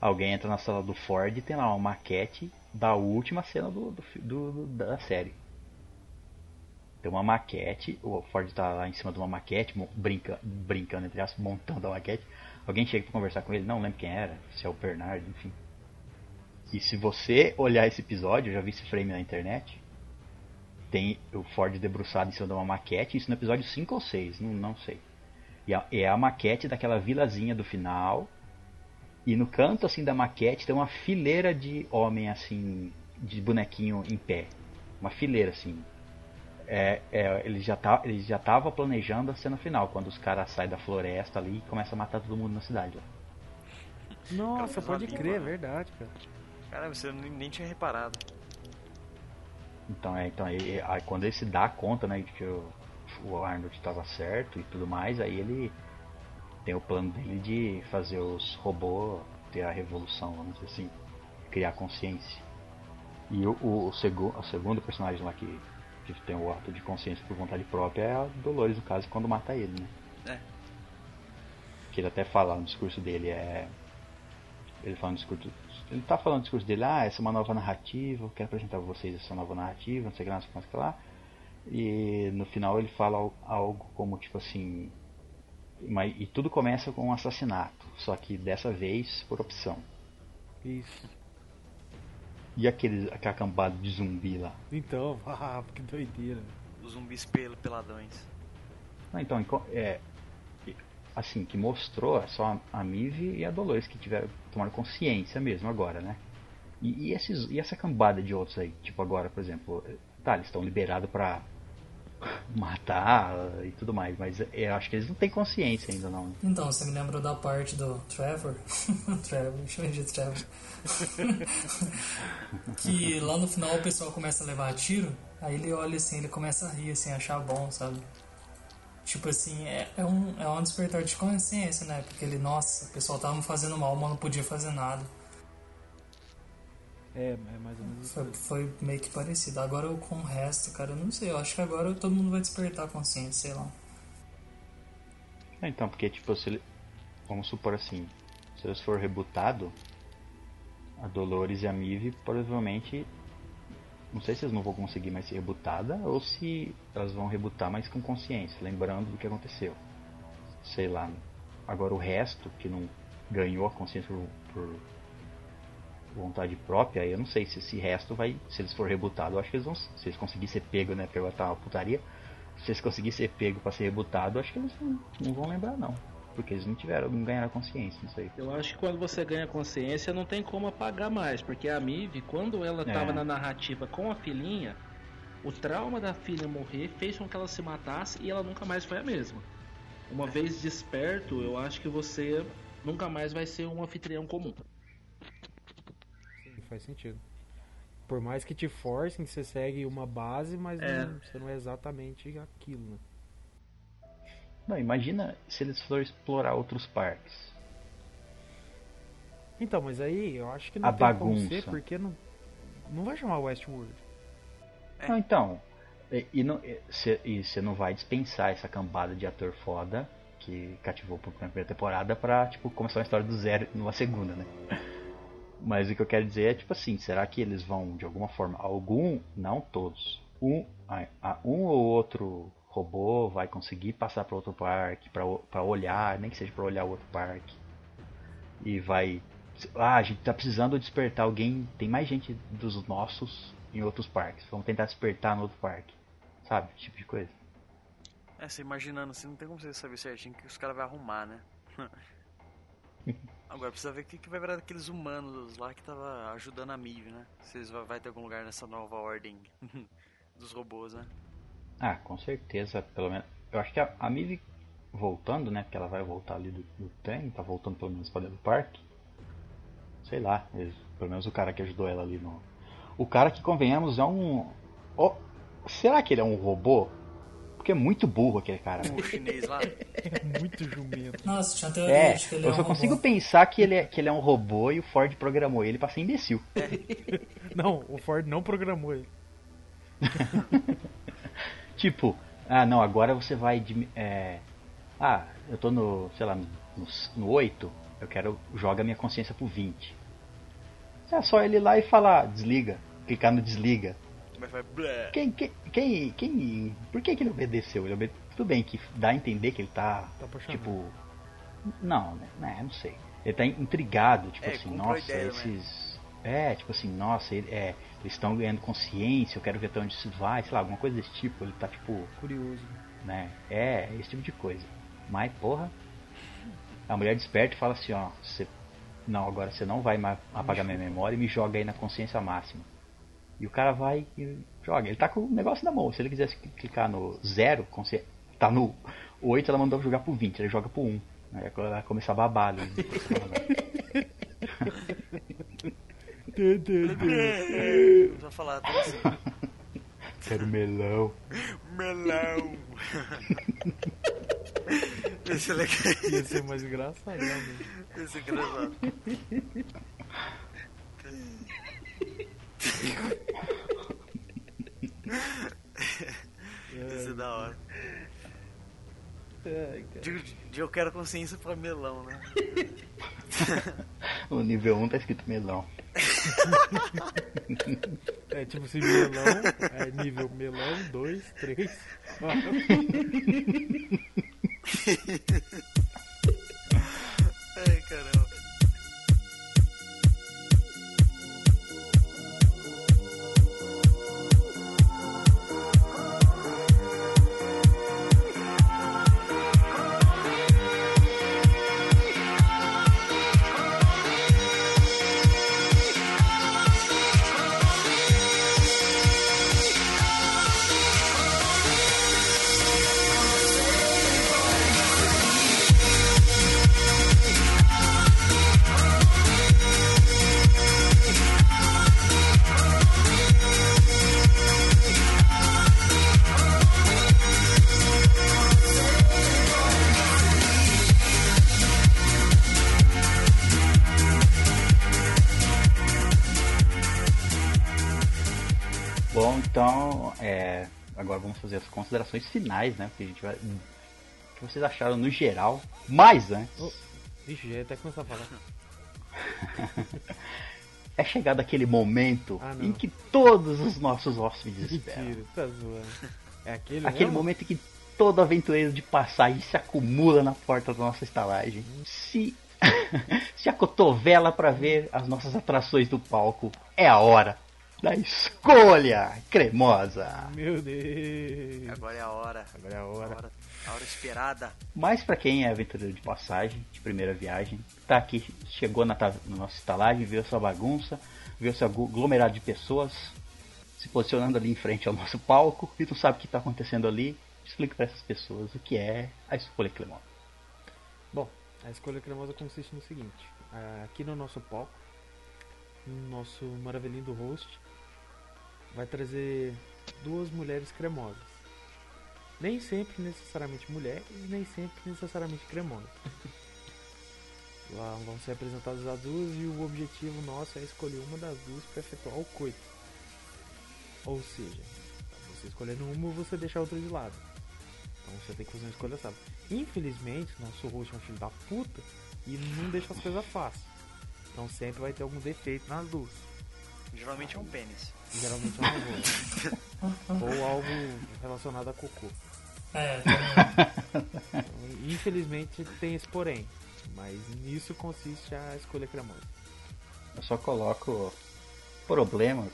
Alguém entra na sala do Ford e tem lá uma maquete da última cena do, do, do- do- da série. Tem uma maquete, o Ford tá lá em cima de uma maquete, brinca, brincando entre aspas, montando a maquete. Alguém chega pra conversar com ele, não lembro quem era, se é o Bernard, enfim. E se você olhar esse episódio, eu já vi esse frame na internet, tem o Ford debruçado em cima de uma maquete, isso no episódio 5 ou 6, não, não sei. E a- é a maquete daquela vilazinha do final. E no canto assim da maquete tem uma fileira de homem assim, de bonequinho em pé. Uma fileira assim. É, é, ele já tá, ele já tava planejando a cena final, quando os caras saem da floresta ali e começam a matar todo mundo na cidade. ó. Nossa, pode crer, é verdade, cara. Cara, você nem, nem tinha reparado. Então é, então aí, aí quando ele se dá conta, né, de que o, o Arnold estava certo e tudo mais, aí ele tem o plano dele de fazer os robôs ter a revolução, vamos dizer assim, criar consciência. E o, o, o, segu, o segundo personagem lá que, que tem o ato de consciência por vontade própria é a Dolores, no caso, quando mata ele, né? É. Que ele até fala no discurso dele, é. Ele fala no discurso. Ele tá falando discurso dele, ah, essa é uma nova narrativa, eu quero apresentar a vocês essa nova narrativa, não sei o que lá, não sei o que lá. E no final ele fala al- algo como tipo assim. Mas, e tudo começa com um assassinato, só que dessa vez por opção. Isso. E aquele, aquela cambada de zumbi lá? Então, (laughs) ah, que doideira. Os zumbis pel- peladões. Ah, então, é, assim, que mostrou é só a, Mive e a Dolores que tiveram, tomaram consciência mesmo agora, né? E, e esses, e essa cambada de outros aí, tipo agora, por exemplo, tá, eles estão liberados pra (laughs) matar e tudo mais, mas eu acho que eles não têm consciência ainda não. Então, você me lembrou da parte do Trevor? (laughs) Trevor, chamei de Trevor. (laughs) que lá no final o pessoal começa a levar tiro, aí ele olha assim, ele começa a rir, assim, achar bom, sabe? Tipo assim, é, é, um, é um despertar de consciência, né? Porque ele, nossa, o pessoal tava me fazendo mal, mas não podia fazer nada. É, é mais ou menos. Foi, foi meio que parecido. Agora eu, com o resto, cara, eu não sei. Eu acho que agora todo mundo vai despertar a consciência, sei lá. É, Então, porque tipo, se ele, vamos supor assim, se eles for rebutado, a Dolores e a Mive provavelmente não sei se eles não vão conseguir mais ser rebutada ou se elas vão rebutar mais com consciência, lembrando do que aconteceu. Sei lá. Agora o resto que não ganhou a consciência por, por, vontade própria, eu não sei se esse resto vai. Se eles for rebutados, eu acho que eles vão. Se eles conseguirem ser pego, né? Porque agora tá uma putaria. Se eles conseguirem ser pego pra ser rebutado, eu acho que eles não, não vão lembrar não. Porque eles não tiveram, não ganharam consciência nisso aí. Eu acho que quando você ganha consciência não tem como apagar mais, porque a Mive, quando ela tava É. na narrativa com a filhinha, o trauma da filha morrer fez com que ela se matasse e ela nunca mais foi a mesma. Uma vez desperto, eu acho que você nunca mais vai ser um anfitrião comum. Sim, faz sentido. Por mais que te forcem, você segue uma base, mas É. não- você não é exatamente aquilo, né? Não, imagina se eles forem explorar outros parques. Então, mas aí eu acho que não A tem como bagunça. ser, porque não, não vai chamar Westworld. Não, então. E, e não- e você não vai dispensar essa cambada de ator foda que cativou por na primeira temporada pra, tipo, começar uma história do zero numa segunda, né? (laughs) Mas o que eu quero dizer é, tipo assim, será que eles vão, de alguma forma, algum, não todos, um, a- a- um ou outro robô vai conseguir passar para outro parque, pra olhar, nem que seja pra olhar o outro parque, e vai. Ah, a gente tá precisando despertar alguém, tem mais gente dos nossos em outros parques, vamos tentar despertar no outro parque, sabe? Esse tipo de coisa. É, você imaginando assim, não tem como você saber certinho que os caras vão arrumar, né? (laughs) Agora precisa ver o que, que vai virar daqueles humanos lá que tava ajudando a Mive, né? Se eles vai, vai ter algum lugar nessa nova ordem (laughs) dos robôs, né? Ah, com certeza, pelo menos. Eu acho que a, a Mive voltando, né? Porque ela vai voltar ali do, do trem, tá voltando pelo menos pra dentro do parque. Sei lá, eles- pelo menos o cara que ajudou ela ali no. O cara que convenhamos é um. Ó, será que ele é um robô? Porque é muito burro aquele cara. O chinês lá. É muito jumento. Nossa, tinha teoria É, de que ele eu é só um consigo robô. pensar que ele, é, que ele é um robô e o Ford programou ele pra ser imbecil. Não, o Ford não programou ele. (laughs) Tipo, ah não, agora você vai. É, ah, eu tô no, sei lá, no, no 8, eu quero joga minha consciência pro 20. É só ele ir lá e falar, desliga, clicar no desliga. Mas vai. blé. Quem, quem, quem, quem por que, que ele obedeceu? Ele obede... Tudo bem que dá a entender que ele tá, Tá tipo, não, né, né, não sei. Ele tá intrigado, tipo É, assim, nossa, ideia, né? É, tipo assim, nossa, ele, é, eles estão ganhando consciência, eu quero ver até onde isso vai, sei lá, alguma coisa desse tipo. Ele tá tipo, Curioso. né? É, esse tipo de coisa. Mas, porra, a mulher desperta e fala assim, ó, você, não, agora você não vai apagar minha memória e me joga aí na consciência máxima. E o cara vai e joga. Ele tá com o negócio na mão. Se ele quisesse cl- clicar no zero, consci... tá no 8, ela mandou jogar pro 20, ele joga pro 1. Aí vai começar a babar. né? (laughs) Vai falar até assim. Quero melão. Melão. Esse é legal. Ia ser mais engraçado, realmente. Esse é engraçado. Esse é da hora. De, de eu quero consciência pra melão, né? (laughs) No nível 1 tá escrito melão. (laughs) É tipo se melão, é nível melão, 2, 3, 4. É, agora vamos fazer as considerações finais, né? Porque a gente vai. O que vocês acharam no geral? Mas antes, Oh, Vixe, já até começar a falar. (laughs) é chegado aquele momento Ah, em que todos os nossos hóspedes esperam. Mentira, tá zoando. É aquele Aquele momento em que todo aventureiro de passagem se acumula na porta da nossa estalagem. Se (laughs) se acotovela para ver as nossas atrações do palco, é a hora da escolha cremosa. Meu Deus. Agora é a hora. Agora é a A hora. hora, a hora esperada. Mas para quem é aventureiro de passagem, de primeira viagem, tá aqui, chegou na, na nossa estalagem, viu essa bagunça, viu esse aglo- aglomerado de pessoas se posicionando ali em frente ao nosso palco e não sabe o que está acontecendo ali. Explique para essas pessoas o que é a escolha cremosa. Bom, a escolha cremosa consiste no seguinte: ah, aqui no nosso palco, no nosso maravilhinho do host, vai trazer duas mulheres cremosas. Nem sempre necessariamente mulheres, nem sempre necessariamente cremosas. (laughs) Lá vão ser apresentadas as duas e o objetivo nosso é escolher uma das duas para efetuar o coito. Ou seja, você escolhendo uma, você deixa a outra de lado. Então você tem que fazer uma escolha sábia. Infelizmente, nosso host é um filho da puta e não deixa as coisas fáceis. Então sempre vai ter algum defeito nas duas. Geralmente é um pênis. Geralmente é uma boa. Ou algo relacionado a cocô. É, (laughs) Então, infelizmente tem esse porém. Mas nisso consiste a escolha cremosa. Eu só coloco problemas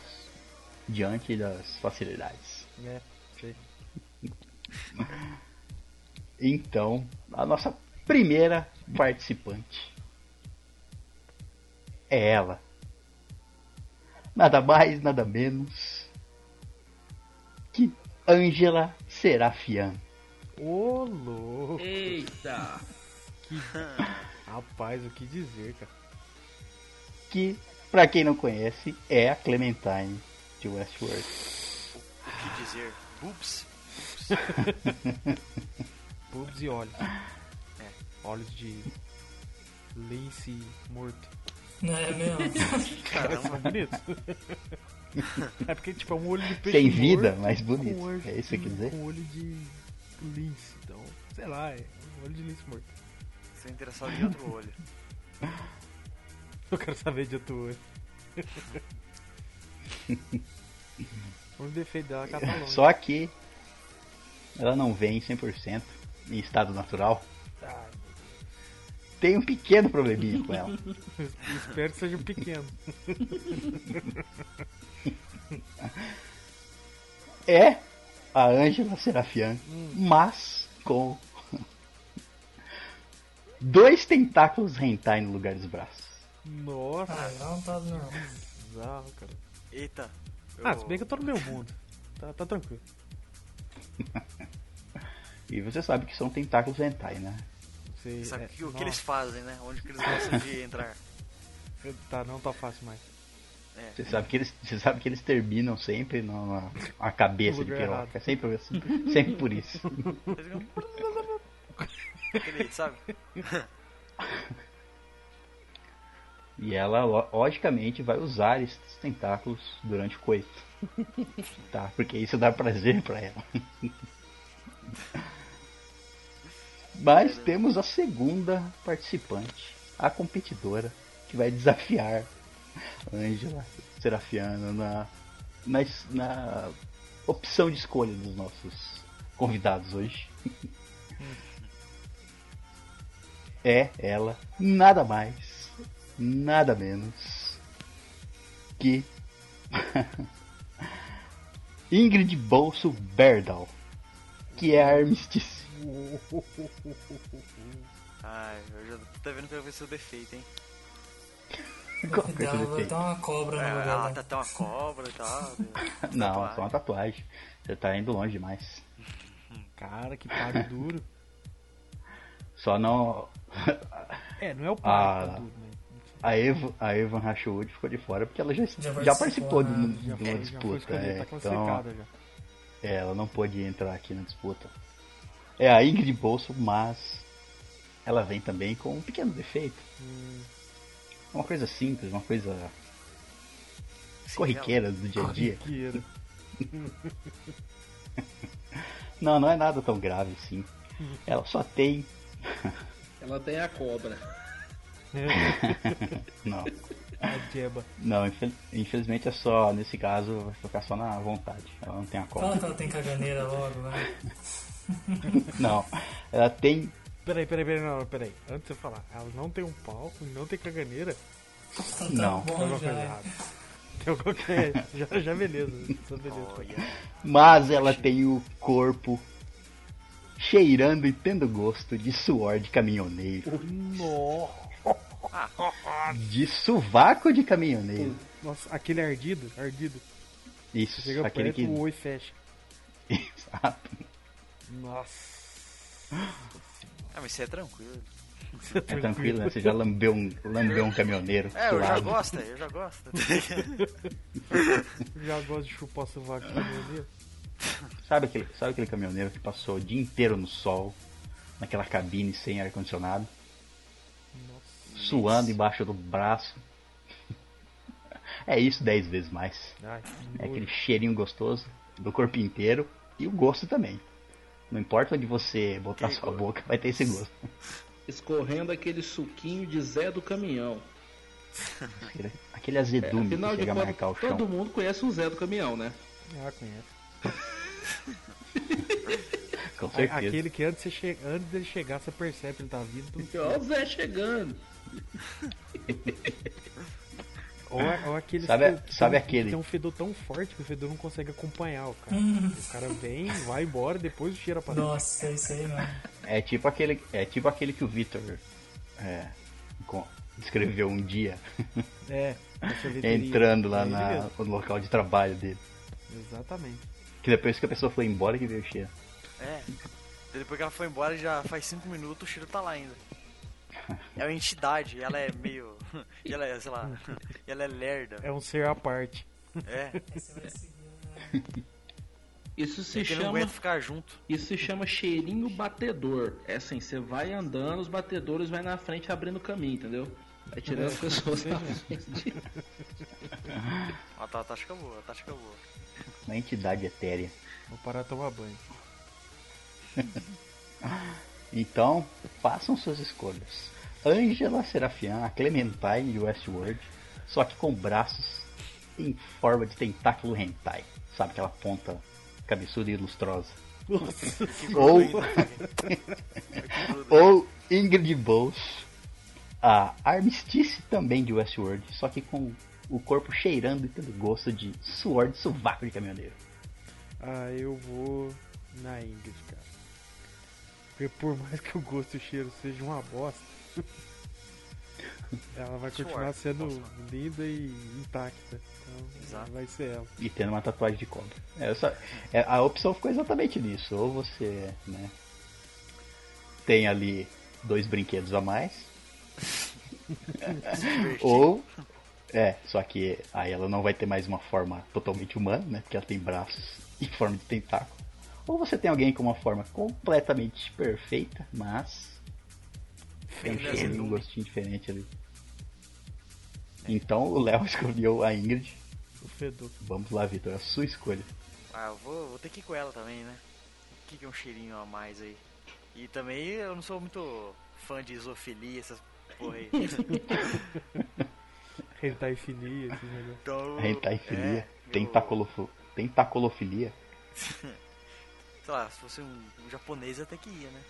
diante das facilidades. É, sei. Então, a nossa primeira participante é ela. Nada mais, nada menos que Angela Serafian. Ô louco! Eita! (laughs) Rapaz, o que dizer, cara? Que, pra quem não conhece, é a Clementine de Westworld. O que dizer? Boobs? Pubs (laughs) e olhos. Olhos de lince morto. É mesmo. (laughs) Caramba. São bonitos. é porque, tipo, é um olho de peixe Sem vida, morto mas bonito. olho- É isso que quer dizer? Com olho de lince. Então, sei lá, é um olho de lince morto. Você é interessado em outro olho. (laughs) Eu quero saber de outro olho. único defeito dela é tá longe. Só que ela não vem 100% em estado natural. Ai, Tem um pequeno probleminha com ela. eu (laughs) espero que seja um pequeno. É a Angela Serafian, mas com dois tentáculos hentai no lugar dos braços. Nossa, Ah, não tá normal. bizarro, cara. Eita. Ah, se bem que eu tô no meu mundo. Tá, tá tranquilo. (laughs) E você sabe que são tentáculos hentai, né? Você, Sabe é, o que, o que eles fazem, né? Onde que eles gostam de (laughs) entrar. Tá, não tá fácil mais. É. Você sabe que eles, você sabe que eles terminam sempre na, na cabeça de piroca. É sempre, sempre por isso. Aquele, sabe? (laughs) E ela, lo- logicamente, vai usar esses tentáculos durante o coito. (laughs) Tá? Porque isso dá prazer pra ela. Mas temos a segunda participante, a competidora, que vai desafiar a Angela Serafiano na, na, na opção de escolha dos nossos convidados hoje. (laughs) É ela, nada mais, nada menos que (laughs) Ingrid Bolso Berdal, que é a Armistice. Ai, eu já tô vendo que vai ver seu defeito, hein? Qual que é vai defeito? ter uma cobra É, no ela lugar tá dela. até uma cobra e tal. (laughs) Não, Tatuagem. só uma tatuagem. Você tá indo longe demais. Cara, que páreo duro. Só não. É, não é o páreo que Ah. tá duro, né? A, Eva, a Evan Rashwood ficou de fora porque ela já, Já já, participou, de, né? de uma foi, já foi disputa. é, tá então, já. é, ela não pôde entrar aqui na disputa. É a Ingrid Bolso, mas ela vem também com um pequeno defeito. Hum, Uma coisa simples, uma coisa corriqueira do dia a dia. corriqueira. (laughs) Não, não é nada tão grave assim. (laughs) Ela só tem. (laughs) Ela tem a cobra. Não. A jeba. Não, infel- infelizmente é só, nesse caso, vai ficar só na vontade. Ela não tem a Fala cobra. que ela tem caganeira logo, né? (laughs) Não. Ela tem Peraí, peraí, peraí, não, peraí. Antes de você falar, ela não tem um pau, não tem caganeira. Tá Não. Tem bom alguma já. coisa errada. Tem alguma coisa. Já, já beleza. Só beleza. Olha. Mas ela tem o corpo cheirando e tendo gosto de suor de caminhoneiro. Nossa. De sovaco de caminhoneiro. Nossa, aquele ardido, ardido. Isso, Você chega aquele perto, que. o oi fecha. (laughs) Exato. Nossa. Ah, mas isso é tranquilo. É tranquilo, né? Você já lambeu um, lambeu um caminhoneiro. É, eu já gosto, eu já gosto. (laughs) Já gosto de chupar sovaco caminhoneiro. Sabe aquele, sabe aquele caminhoneiro que passou o dia inteiro no sol, naquela cabine sem ar-condicionado, Nossa. suando embaixo do braço? É isso dez vezes mais. Ai, É aquele cheirinho gostoso do corpo inteiro e o gosto também. Não importa onde você botar Que sua gosto. boca, vai ter esse gosto. Escorrendo aquele suquinho de Zé do caminhão. Aquele, aquele azedume que Afinal de chega a marcar o chão. todo mundo conhece um Zé do caminhão, né? Ah, conhece. (laughs) Com certeza. Aquele que antes, você che... antes dele chegar, você percebe que ele tá vindo. Ó o Zé chegando. (laughs) Ou, é- ou aquele Sabe- que, sabe tem, aquele? que tem um fedor tão forte que o fedor não consegue acompanhar o cara. o cara vem, vai embora, depois o cheiro aparece. Nossa, é isso aí, mano. É tipo aquele, é tipo aquele que o Victor é, escreveu um dia, É, sorveteria. entrando lá É na- no local de trabalho dele. Exatamente. Que depois que a pessoa foi embora que veio o cheiro. É. Depois que ela foi embora, já faz 5 minutos, o cheiro tá lá ainda. É uma entidade, ela é meio. E ela é, sei lá. e ela é lerda. É um ser à parte. É. (laughs) Isso se É chama. ficar junto. Isso se chama cheirinho batedor. É assim, você vai andando, os batedores vai na frente abrindo caminho, entendeu? Vai tirando as pessoas da (laughs) frente. Ó, tá, tática boa, tática boa. Uma entidade etérea. Vou parar de tomar banho. (laughs) Então, façam suas escolhas. Angela Serafian, a Clementine de Westworld, só que com braços em forma de tentáculo hentai. Sabe aquela ponta cabeçuda e lustrosa. Ou, (laughs) ou Ingrid Bowles, a Armistice também de Westworld, só que com o corpo cheirando e tendo gosto de suor de sovaco de caminhoneiro. Ah, eu vou na Ingrid, cara. Porque por mais que o gosto e o cheiro seja uma bosta, (laughs) ela vai continuar sendo linda e intacta. Então Exato. vai ser ela. e tendo uma tatuagem de cobra. É, só- é, a opção ficou exatamente nisso. Ou você né, tem ali dois brinquedos a mais, (laughs) ou. É, só que aí ela não vai ter mais uma forma totalmente humana, né? Porque ela tem braços (laughs) em forma de tentáculo. Ou você tem alguém com uma forma completamente perfeita, mas tem um é cheiro e um gostinho diferente ali. Então o Léo (laughs) escolheu a Ingrid. O fedor. Vamos lá, Vitor, a sua escolha. Ah, eu vou, vou ter que ir com ela também, né? O que, que é um cheirinho a mais aí? E também eu não sou muito fã de isofilia, essas porra aí. (laughs) Hentai filia, esses negócios. Então, Hentaifilia, é, eu- tentacolofilia. (laughs) Sei lá, se fosse um, um japonês até que ia, né?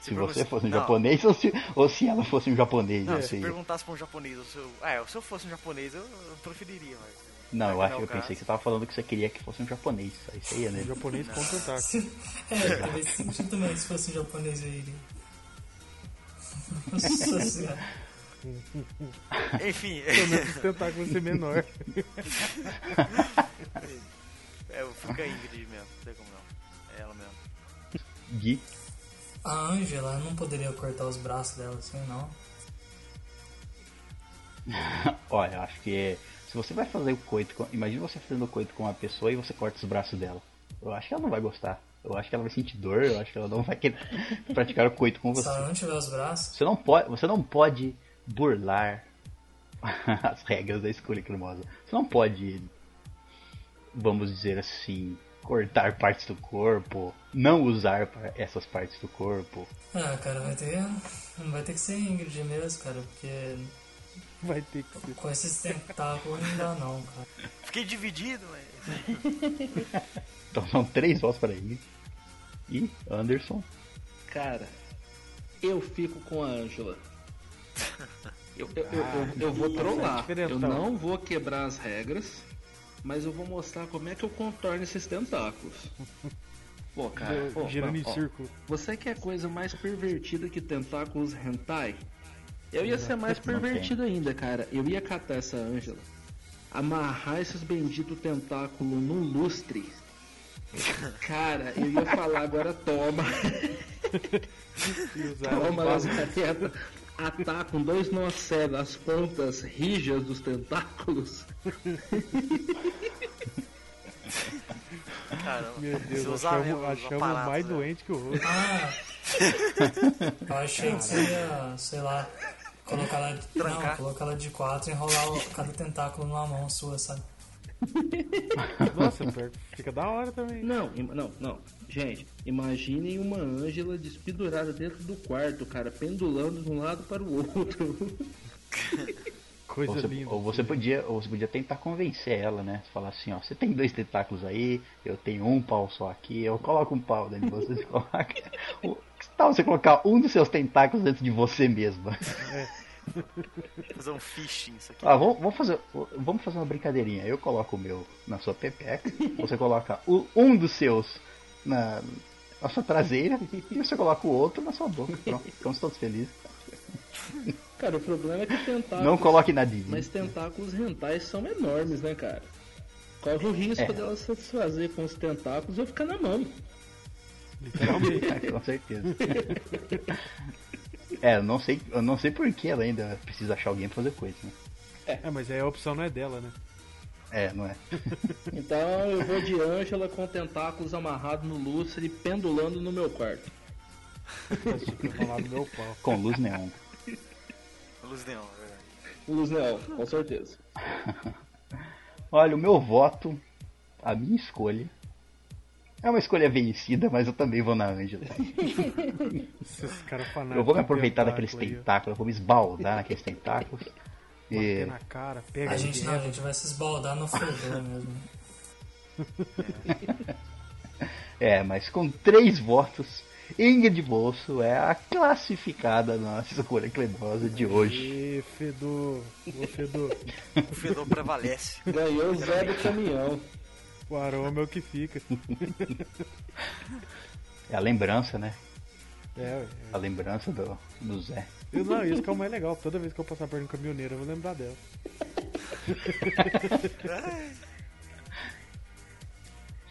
Se, Se você fosse um não, japonês ou se, ou se ela fosse um japonês, Não, não se sei. perguntasse pra um japonês, se eu, ah, se eu fosse um japonês, eu, eu preferiria, mas. Não, eu é acho eu pensei que você tava falando que você queria que fosse um japonês. Aí você ia, né? japonês com tentáculo. (laughs) É, talvez sentido também se fosse um japonês eu iria. Nossa (laughs) senhora. Enfim, Pelo menos os tentáculos ser menor. (laughs) é, eu fico com a Ingrid mesmo, não tem como não. É ela mesmo. Gui, A Angela não poderia cortar os braços dela assim, não. (laughs) olha, eu acho que se você vai fazer o coito com. Imagina você fazendo o coito com uma pessoa e você corta os braços dela. Eu acho que ela não vai gostar. Eu acho que ela vai sentir dor, eu acho que ela não vai querer (laughs) praticar o coito com Se você. ela não tiver os braços, Você não pode, você não pode burlar (laughs) as regras da escolha cremosa. Você não pode, vamos dizer assim, cortar partes do corpo, não usar essas partes do corpo. ah, cara, vai ter. Vai ter que ser Ingrid mesmo, cara, porque Vai ter que ser. com esses tentáculos não dá não, cara. (laughs) Fiquei dividido, mas. (laughs) Então são três votos para ele. E Anderson. Cara, eu fico com a Ângela. (laughs) Eu, eu, eu, eu, vou trollar. diferentão. Eu não vou quebrar as regras, mas eu vou mostrar como é que eu contorno esses tentáculos. (laughs) Pô, cara, pô, Girando em círculo. Você quer coisa mais pervertida que tentáculos hentai? Eu ia ser mais pervertido ainda, cara. Eu ia catar essa Ângela, amarrar esses benditos tentáculos num lustre. (laughs) Cara, eu ia falar agora toma, (laughs) toma as Lazareta, atar com dois nós cegos as pontas rijas dos tentáculos. Caramba. Meu Deus, usar mesmo achamos, os achamos aparatos, mais né? doente que o outro. Ah! (laughs) Eu achei que você ia, sei lá, colocar ela, não, colocar ela de quatro e enrolar o- cada tentáculo numa mão sua, sabe? Nossa, fica da hora também. Não, não, não. Gente, imaginem uma Ângela despedurada dentro do quarto, cara, pendulando de um lado para o outro. (laughs) Coisa Ou você, linda. ou você podia, ou você podia tentar convencer ela, né? Falar assim, ó, você tem dois tentáculos aí, eu tenho um pau só aqui, eu coloco um pau dentro de você, você (laughs) coloca. O- Que tal você colocar um dos seus tentáculos dentro de você mesma? (laughs) Fazer um phishing isso aqui. Ah, vamos, vamos fazer, vamos fazer uma brincadeirinha. Eu coloco o meu na sua pepeca, você coloca o- um dos seus na, na sua traseira (laughs) e você coloca o outro na sua boca. Pronto, ficamos todos felizes. Cara, o problema é que tentáculos. Não coloque na divina. Mas tentáculos rentais são enormes, né, cara? Corre o risco É. dela se satisfazer com os tentáculos ou ficar na mão. Literalmente. É, (laughs) com certeza. É, eu não sei, eu não sei por que ela ainda precisa achar alguém pra fazer coisa, né? É, mas aí a opção não é dela, né? É, não é? (laughs) Então eu vou de Ângela com tentáculos amarrados no lustre e pendulando no meu quarto. Meu. (laughs) Com luz neon. Luz neon, é verdade. Luz Neon, com certeza. (laughs) Olha, o meu voto, a minha escolha. É uma escolha vencida, mas eu também vou na Ângela. Eu vou me aproveitar daqueles tentáculos, eu vou me esbaldar naqueles tentáculos. Bater E na cara, pega A gente não, a gente vai se esbaldar no fedor mesmo. (laughs) É, mas com três votos, Ingrid Bolso é a classificada na nossa escolha cremosa de hoje. Ê, fedor. Ô, fedor. O fedor prevalece. Ganhou o Zé do caminhão. O aroma é o que fica. É a lembrança, né? É, ué. A lembrança do, do Zé. Eu, não, isso que é o mais legal. Toda vez que eu passar perto de um caminhoneiro, eu vou lembrar dela. (laughs)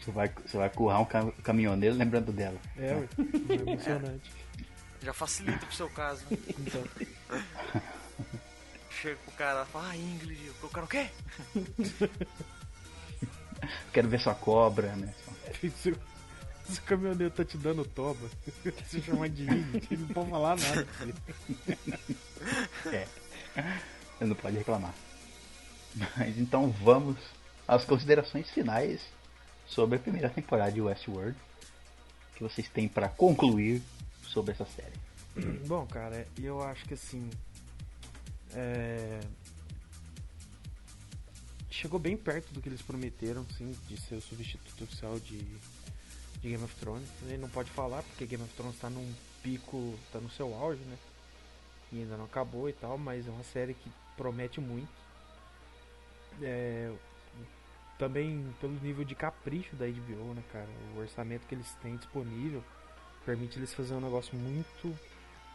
Você vai, você vai currar um cam- caminhoneiro lembrando dela. É, ué. É emocionante. Já facilita pro seu caso, né? Então, (laughs) Chega pro cara e fala, ah, Ingrid, o cara o quê? Quero ver sua cobra, né? se, se o caminhoneiro tá te dando toba, (laughs) se chamar de índio, ele não pode falar nada. filho. É. Você não pode reclamar. Mas então vamos às considerações finais sobre a primeira temporada de Westworld. Que vocês têm pra concluir sobre essa série. Bom, cara, eu acho que assim. é, Chegou bem perto do que eles prometeram, sim, de ser o substituto oficial de, Game of Thrones. Ele não pode falar porque Game of Thrones tá num pico, tá no seu auge, né? E ainda não acabou e tal, mas é uma série que promete muito. É, também pelo nível de capricho da HBO, né, cara? O orçamento que eles têm disponível permite eles fazer um negócio muito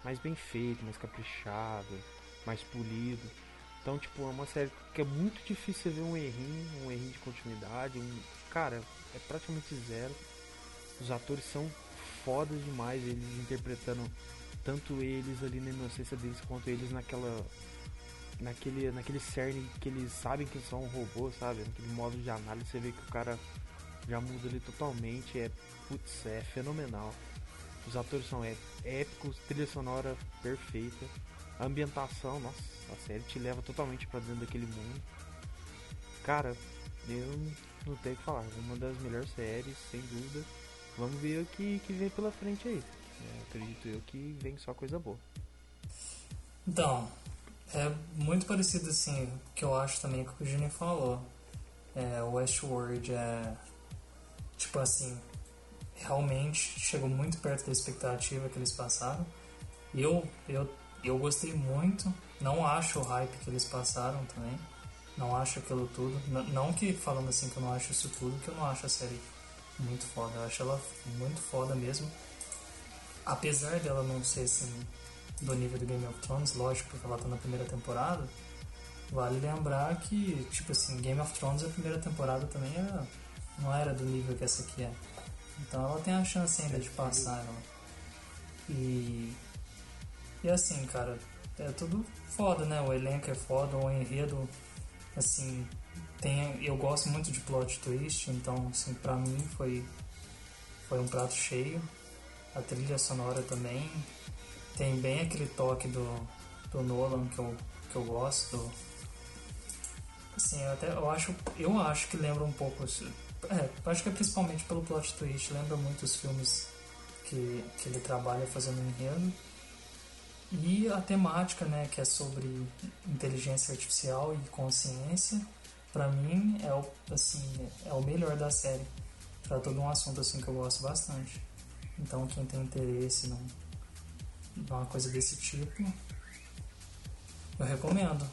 mais bem feito, mais caprichado, mais polido. Então, tipo, é uma série que é muito difícil ver um errinho, um errinho de continuidade. Um... Cara, é praticamente zero. Os atores são fodas demais, eles interpretando tanto eles ali na inocência deles quanto eles naquela. Naquele, naquele cerne que eles sabem que são um robô, sabe? Naquele modo de análise, você vê que o cara já muda ali totalmente. É, putz, é fenomenal. Os atores são ép- épicos, trilha sonora perfeita. A ambientação, nossa, a série te leva totalmente pra dentro daquele mundo. Cara, eu não tenho o que falar. Uma das melhores séries, sem dúvida. Vamos ver o que, que vem pela frente aí. É, acredito eu que vem só coisa boa. Então, é muito parecido assim, que eu acho também com o que o Júnior falou. É, Westworld é, tipo assim, realmente chegou muito perto da expectativa que eles passaram. Eu, eu, eu gostei muito, não acho o hype que eles passaram também, não acho aquilo tudo. N- não que falando assim que eu não acho isso tudo, que eu não acho a série muito foda, eu acho ela muito foda mesmo. Apesar dela não ser assim do nível do Game of Thrones, lógico, porque ela tá na primeira temporada, vale lembrar que, tipo assim, Game of Thrones a primeira temporada também era, não era do nível que essa aqui é. Então ela tem a chance ainda de passar ela. E. E assim, cara, é tudo foda, né? O elenco é foda, o enredo, assim, tem. Eu gosto muito de plot twist, então assim, pra mim foi. Foi um prato cheio. A trilha sonora também. Tem bem aquele toque do, do Nolan que eu, que eu gosto. Assim, eu até eu acho, eu acho que lembra um pouco. É, acho que é principalmente pelo plot twist, lembra muito os filmes que, que ele trabalha fazendo enredo. E a temática, né, que é sobre inteligência artificial e consciência, pra mim é o, assim, é o melhor da série. Trata de um assunto assim que eu gosto bastante. Então quem tem interesse num, numa coisa desse tipo, eu recomendo.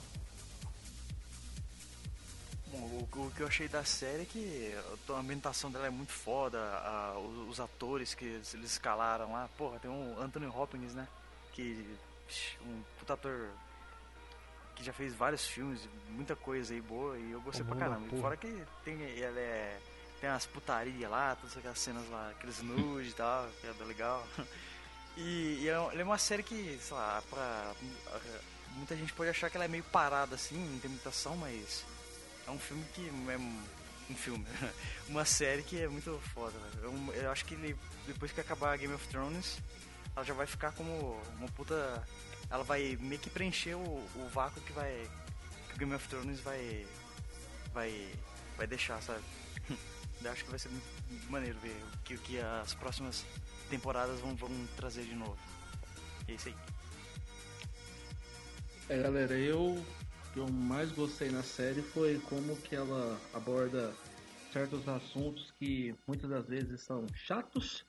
O, que eu achei da série é que a ambientação dela é muito foda, a- os, os atores que eles eles escalaram lá, porra, tem um Anthony Hopkins, né? Que. um puta ator que já fez vários filmes, muita coisa aí boa, e eu gostei Ô, pra mano, caramba. Porra. fora que tem ele é. Tem umas putaria lá, todas aquelas cenas lá, aqueles nudes e tal, que é legal. (laughs) E, e é, ele é uma série que, sei lá, pra. Muita gente pode achar que ela é meio parada assim, não tem muita ação, mas é um filme que é um, filme, (laughs) uma série que é muito foda. Eu, eu acho que ele, depois que acabar Game of Thrones, ela já vai ficar como uma puta. Ela vai meio que preencher o, o vácuo que vai. que o Game of Thrones vai. vai. vai deixar, sabe? (laughs) Eu acho que vai ser maneiro ver o que, que as próximas temporadas vão, vão trazer de novo. É isso aí. É, galera, eu que eu mais gostei na série foi como que ela aborda certos assuntos que muitas das vezes são chatos,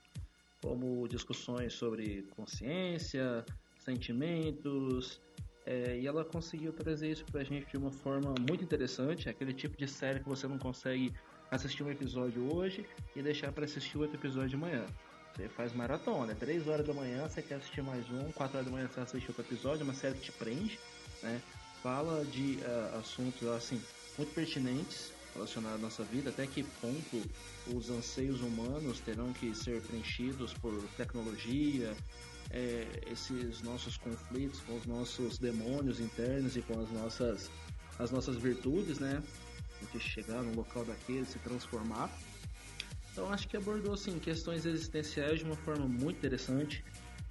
como discussões sobre consciência, sentimentos, é, e ela conseguiu trazer isso pra gente de uma forma muito interessante, aquele tipo de série que você não consegue assistir um episódio hoje e deixar pra assistir outro episódio amanhã. Você faz maratona, 3 horas da manhã você quer assistir mais um, 4 horas da manhã você assiste outro episódio, uma série que te prende, né? Fala de ah, assuntos assim muito pertinentes relacionados à nossa vida, até que ponto os anseios humanos terão que ser preenchidos por tecnologia, é, esses nossos conflitos com os nossos demônios internos e com as nossas as nossas virtudes, né? De chegar no local daquele, se transformar. Então acho que abordou assim questões existenciais de uma forma muito interessante.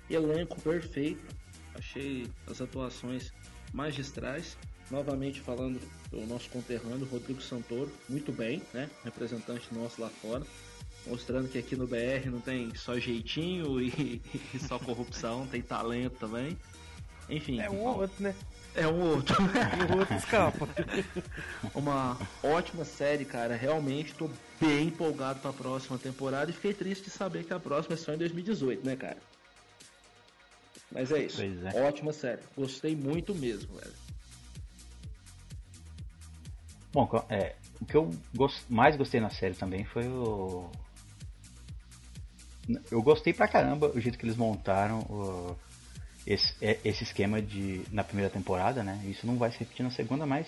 Elenco perfeito. Achei as atuações magistrais. Novamente falando do nosso conterrâneo Rodrigo Santoro, muito bem, né? Representante nosso lá fora. Mostrando que aqui no BR não tem só jeitinho e, e só corrupção, (laughs) tem talento também. Enfim, É um ou outro, né? é um outro. (laughs) E o outro escapa. (laughs) Uma ótima série, cara. Realmente tô bem empolgado pra próxima temporada e fiquei triste de saber que a próxima é só em 2018, né, cara? Mas é isso. Pois é. Ótima série. Gostei muito mesmo, velho. Bom, é, o que eu gos- mais gostei na série também foi o. Eu gostei pra caramba o jeito que eles montaram o- esse, é- esse esquema de. na primeira temporada, né? Isso não vai se repetir na segunda, mas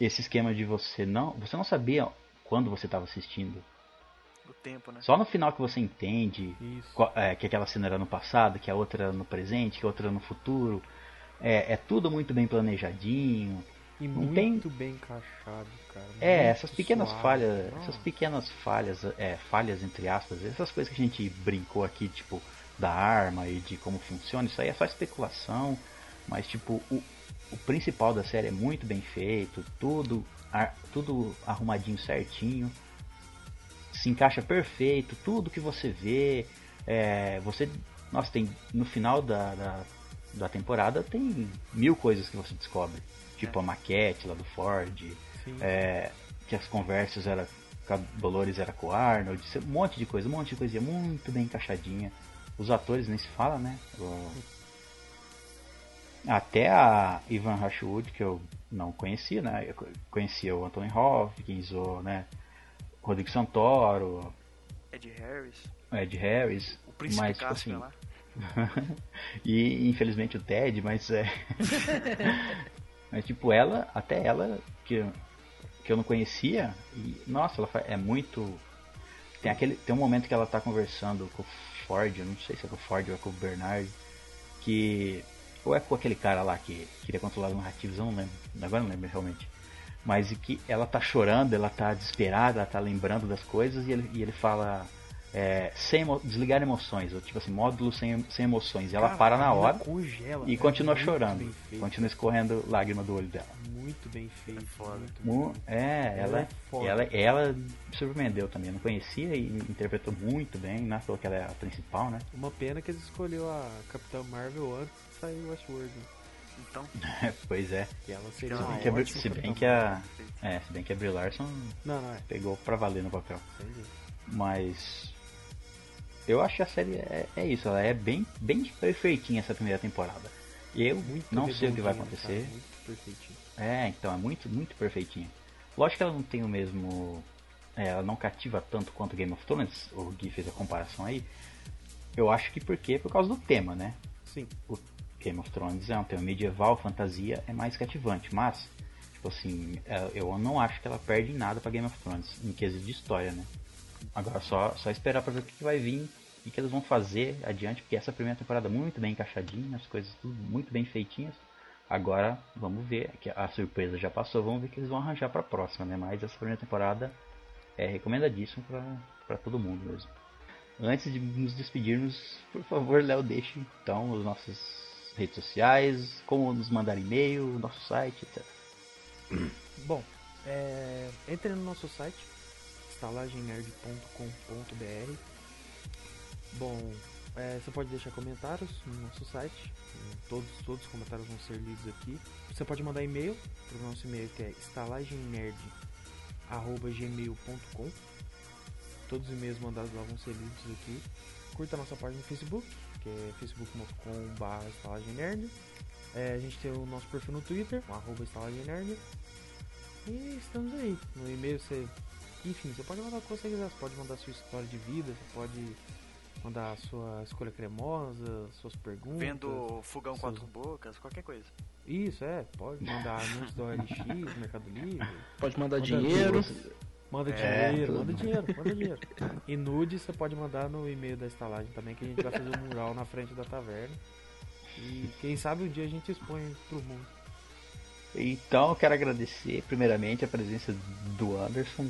esse esquema de você não. Você não sabia quando você estava assistindo. O tempo, né? Só no final que você entende qual- é, que aquela cena era no passado, que a outra era no presente, que a outra era no futuro. É, é tudo muito bem planejadinho. E Não muito bem encaixado, cara. É, Muito essas pequenas suave. falhas, essas pequenas falhas, é, falhas entre aspas, essas coisas que a gente brincou aqui, tipo, da arma e de como funciona, isso aí é só especulação, mas tipo, o, o principal da série é muito bem feito, tudo, ar- tudo arrumadinho certinho, se encaixa perfeito, tudo que você vê, é, você, nossa, tem, no final da, da, da temporada tem mil coisas que você descobre, tipo a maquete lá do Ford, Sim. é, que as conversas era a Dolores era com o Arnold, um monte de coisa, um monte de coisinha muito bem encaixadinha. Os atores nem se fala, né? O- Até a Ivan Rashwood, que eu não conhecia, né? Eu co- conhecia o Anthony Hopkins, o né? Rodrigo Santoro, Ed Harris, o Ed Harris, o Príncipe mas tipo assim, lá. (laughs) e infelizmente o Ted, mas é. (laughs) mas tipo, ela, até ela, que, que eu não conhecia, e nossa, ela é muito. Tem, aquele, tem um momento que ela tá conversando com o Ford, eu não sei se é com o Ford ou é com o Bernard, que. Ou é com aquele cara lá que queria controlar os narrativos, eu não lembro. Agora não lembro realmente. Mas que ela tá chorando, ela tá desesperada, ela tá lembrando das coisas e ele, e ele fala. É, sem emo- desligar emoções, ou tipo assim, módulo sem, sem emoções. E ela Cara, para na a menina hora Congela, e cara, continua muito chorando. Continua escorrendo lágrima do olho dela. Muito bem feito. foda. muito bem. É, Ela ela, é foda. ela, ela me surpreendeu também. Eu não conhecia e interpretou muito bem, né? Falou que ela é a principal, né? Uma pena que eles escolheu a Capitã Marvel antes de sair Westworld. né? Então, (laughs) pois é. Que ela seria Se bem que a, se bem que a, é, se bem que a Brie Larson Não, não é. pegou pra valer no papel. Dúvida. Mas eu acho que a série é, é isso, ela é bem, bem perfeitinha essa primeira temporada. Eu Muito não sei o que vai redondinha, acontecer. cara, muito perfeitinho. É, então, é muito, muito perfeitinha. Lógico que ela não tem o mesmo. é, ela não cativa tanto quanto Game of Thrones, o Gui fez a comparação aí. Eu acho que porque? Por causa do tema, né? Sim. O Game of Thrones é um tema medieval, fantasia, é mais cativante, mas, tipo assim, é, eu não acho que ela perde em nada pra Game of Thrones, em quesito de história, né? Agora só, só esperar pra ver o que que vai vir e que eles vão fazer adiante, porque essa primeira temporada muito bem encaixadinha, as coisas tudo muito bem feitinhas. Agora vamos ver, que a surpresa já passou, vamos ver o que eles vão arranjar pra próxima, né? Mas essa primeira temporada é recomendadíssima pra todo mundo mesmo. Antes de nos despedirmos, por favor, Léo, deixe então as nossas redes sociais, como nos mandar e-mail, nosso site, etc. Bom, é, entre no nosso site, estalagemnerd.com.br. Bom, é, você pode deixar comentários no nosso site. Todos, todos os comentários vão ser lidos aqui. Você pode mandar e-mail para o nosso e-mail que é estalagemnerd.gmail.com Todos os e-mails mandados lá vão ser lidos aqui. Curta a nossa página no Facebook, que é facebook.com.br. É, a gente tem o nosso perfil no Twitter, arroba. E estamos aí. No e-mail você. Enfim, você pode mandar o que você quiser. Você pode mandar a sua história de vida, você pode mandar a sua escolha cremosa, suas perguntas. vendo fogão seus- quatro bocas, qualquer coisa. Isso, é. Pode mandar anúncios do OLX, Mercado Livre. Pode mandar Manda dinheiro. Manda É, dinheiro, tudo. manda dinheiro, manda dinheiro. E nude você pode mandar no e-mail da estalagem também, que a gente vai fazer um mural na frente da taverna. E quem sabe um dia a gente expõe pro mundo. Então eu quero agradecer primeiramente a presença do Anderson,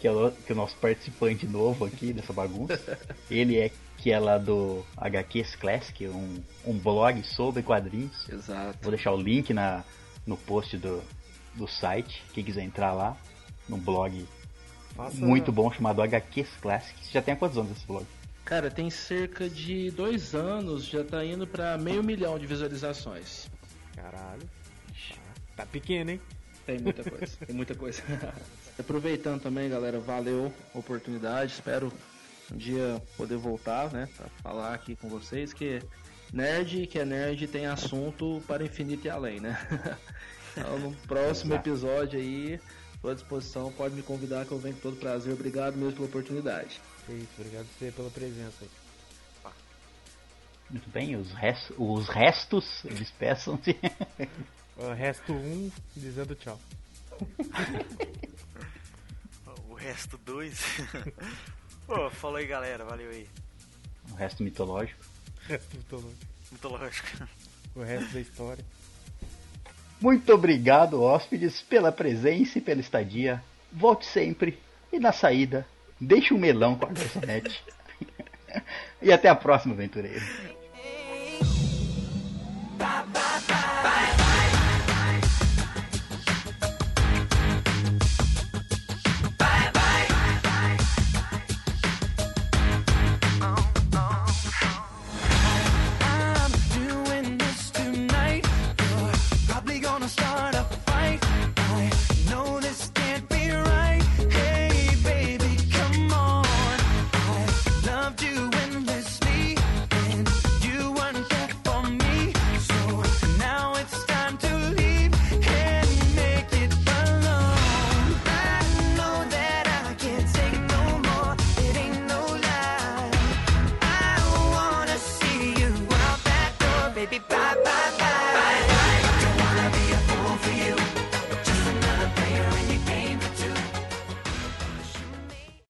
que é o, que é o nosso participante novo aqui dessa bagunça. Ele é que é lá do HQs Classic, um, um blog sobre quadrinhos. Exato. Vou deixar o link na, no post do, do site, quem quiser entrar lá, no blog Faça, muito bom chamado HQs Classic. Você já tem há quantos anos esse blog? Cara, tem cerca de dois anos, já tá indo pra meio milhão de visualizações. Caralho. Tá pequeno, hein? Tem muita coisa, tem muita coisa. (laughs) Aproveitando também, galera, valeu a oportunidade. Espero um dia poder voltar, né? Pra falar aqui com vocês que nerd que é nerd tem assunto para infinito e além, né? (laughs) Então, no próximo episódio aí, estou à disposição, pode me convidar que eu venho com todo prazer. Obrigado mesmo pela oportunidade. É isso, obrigado você pela presença aí. Muito bem, os, res- os restos despeçam-se. Ó, (laughs) Resto um dizendo tchau. (laughs) O resto dois. (laughs) Pô, falou aí galera, valeu aí. o resto mitológico. Resto mitológico. Muito lógico. O resto da história. Muito obrigado, hóspedes, pela presença e pela estadia. Volte sempre. E na saída, deixe um melão com a garçonete. (laughs) e até a próxima, aventureiro.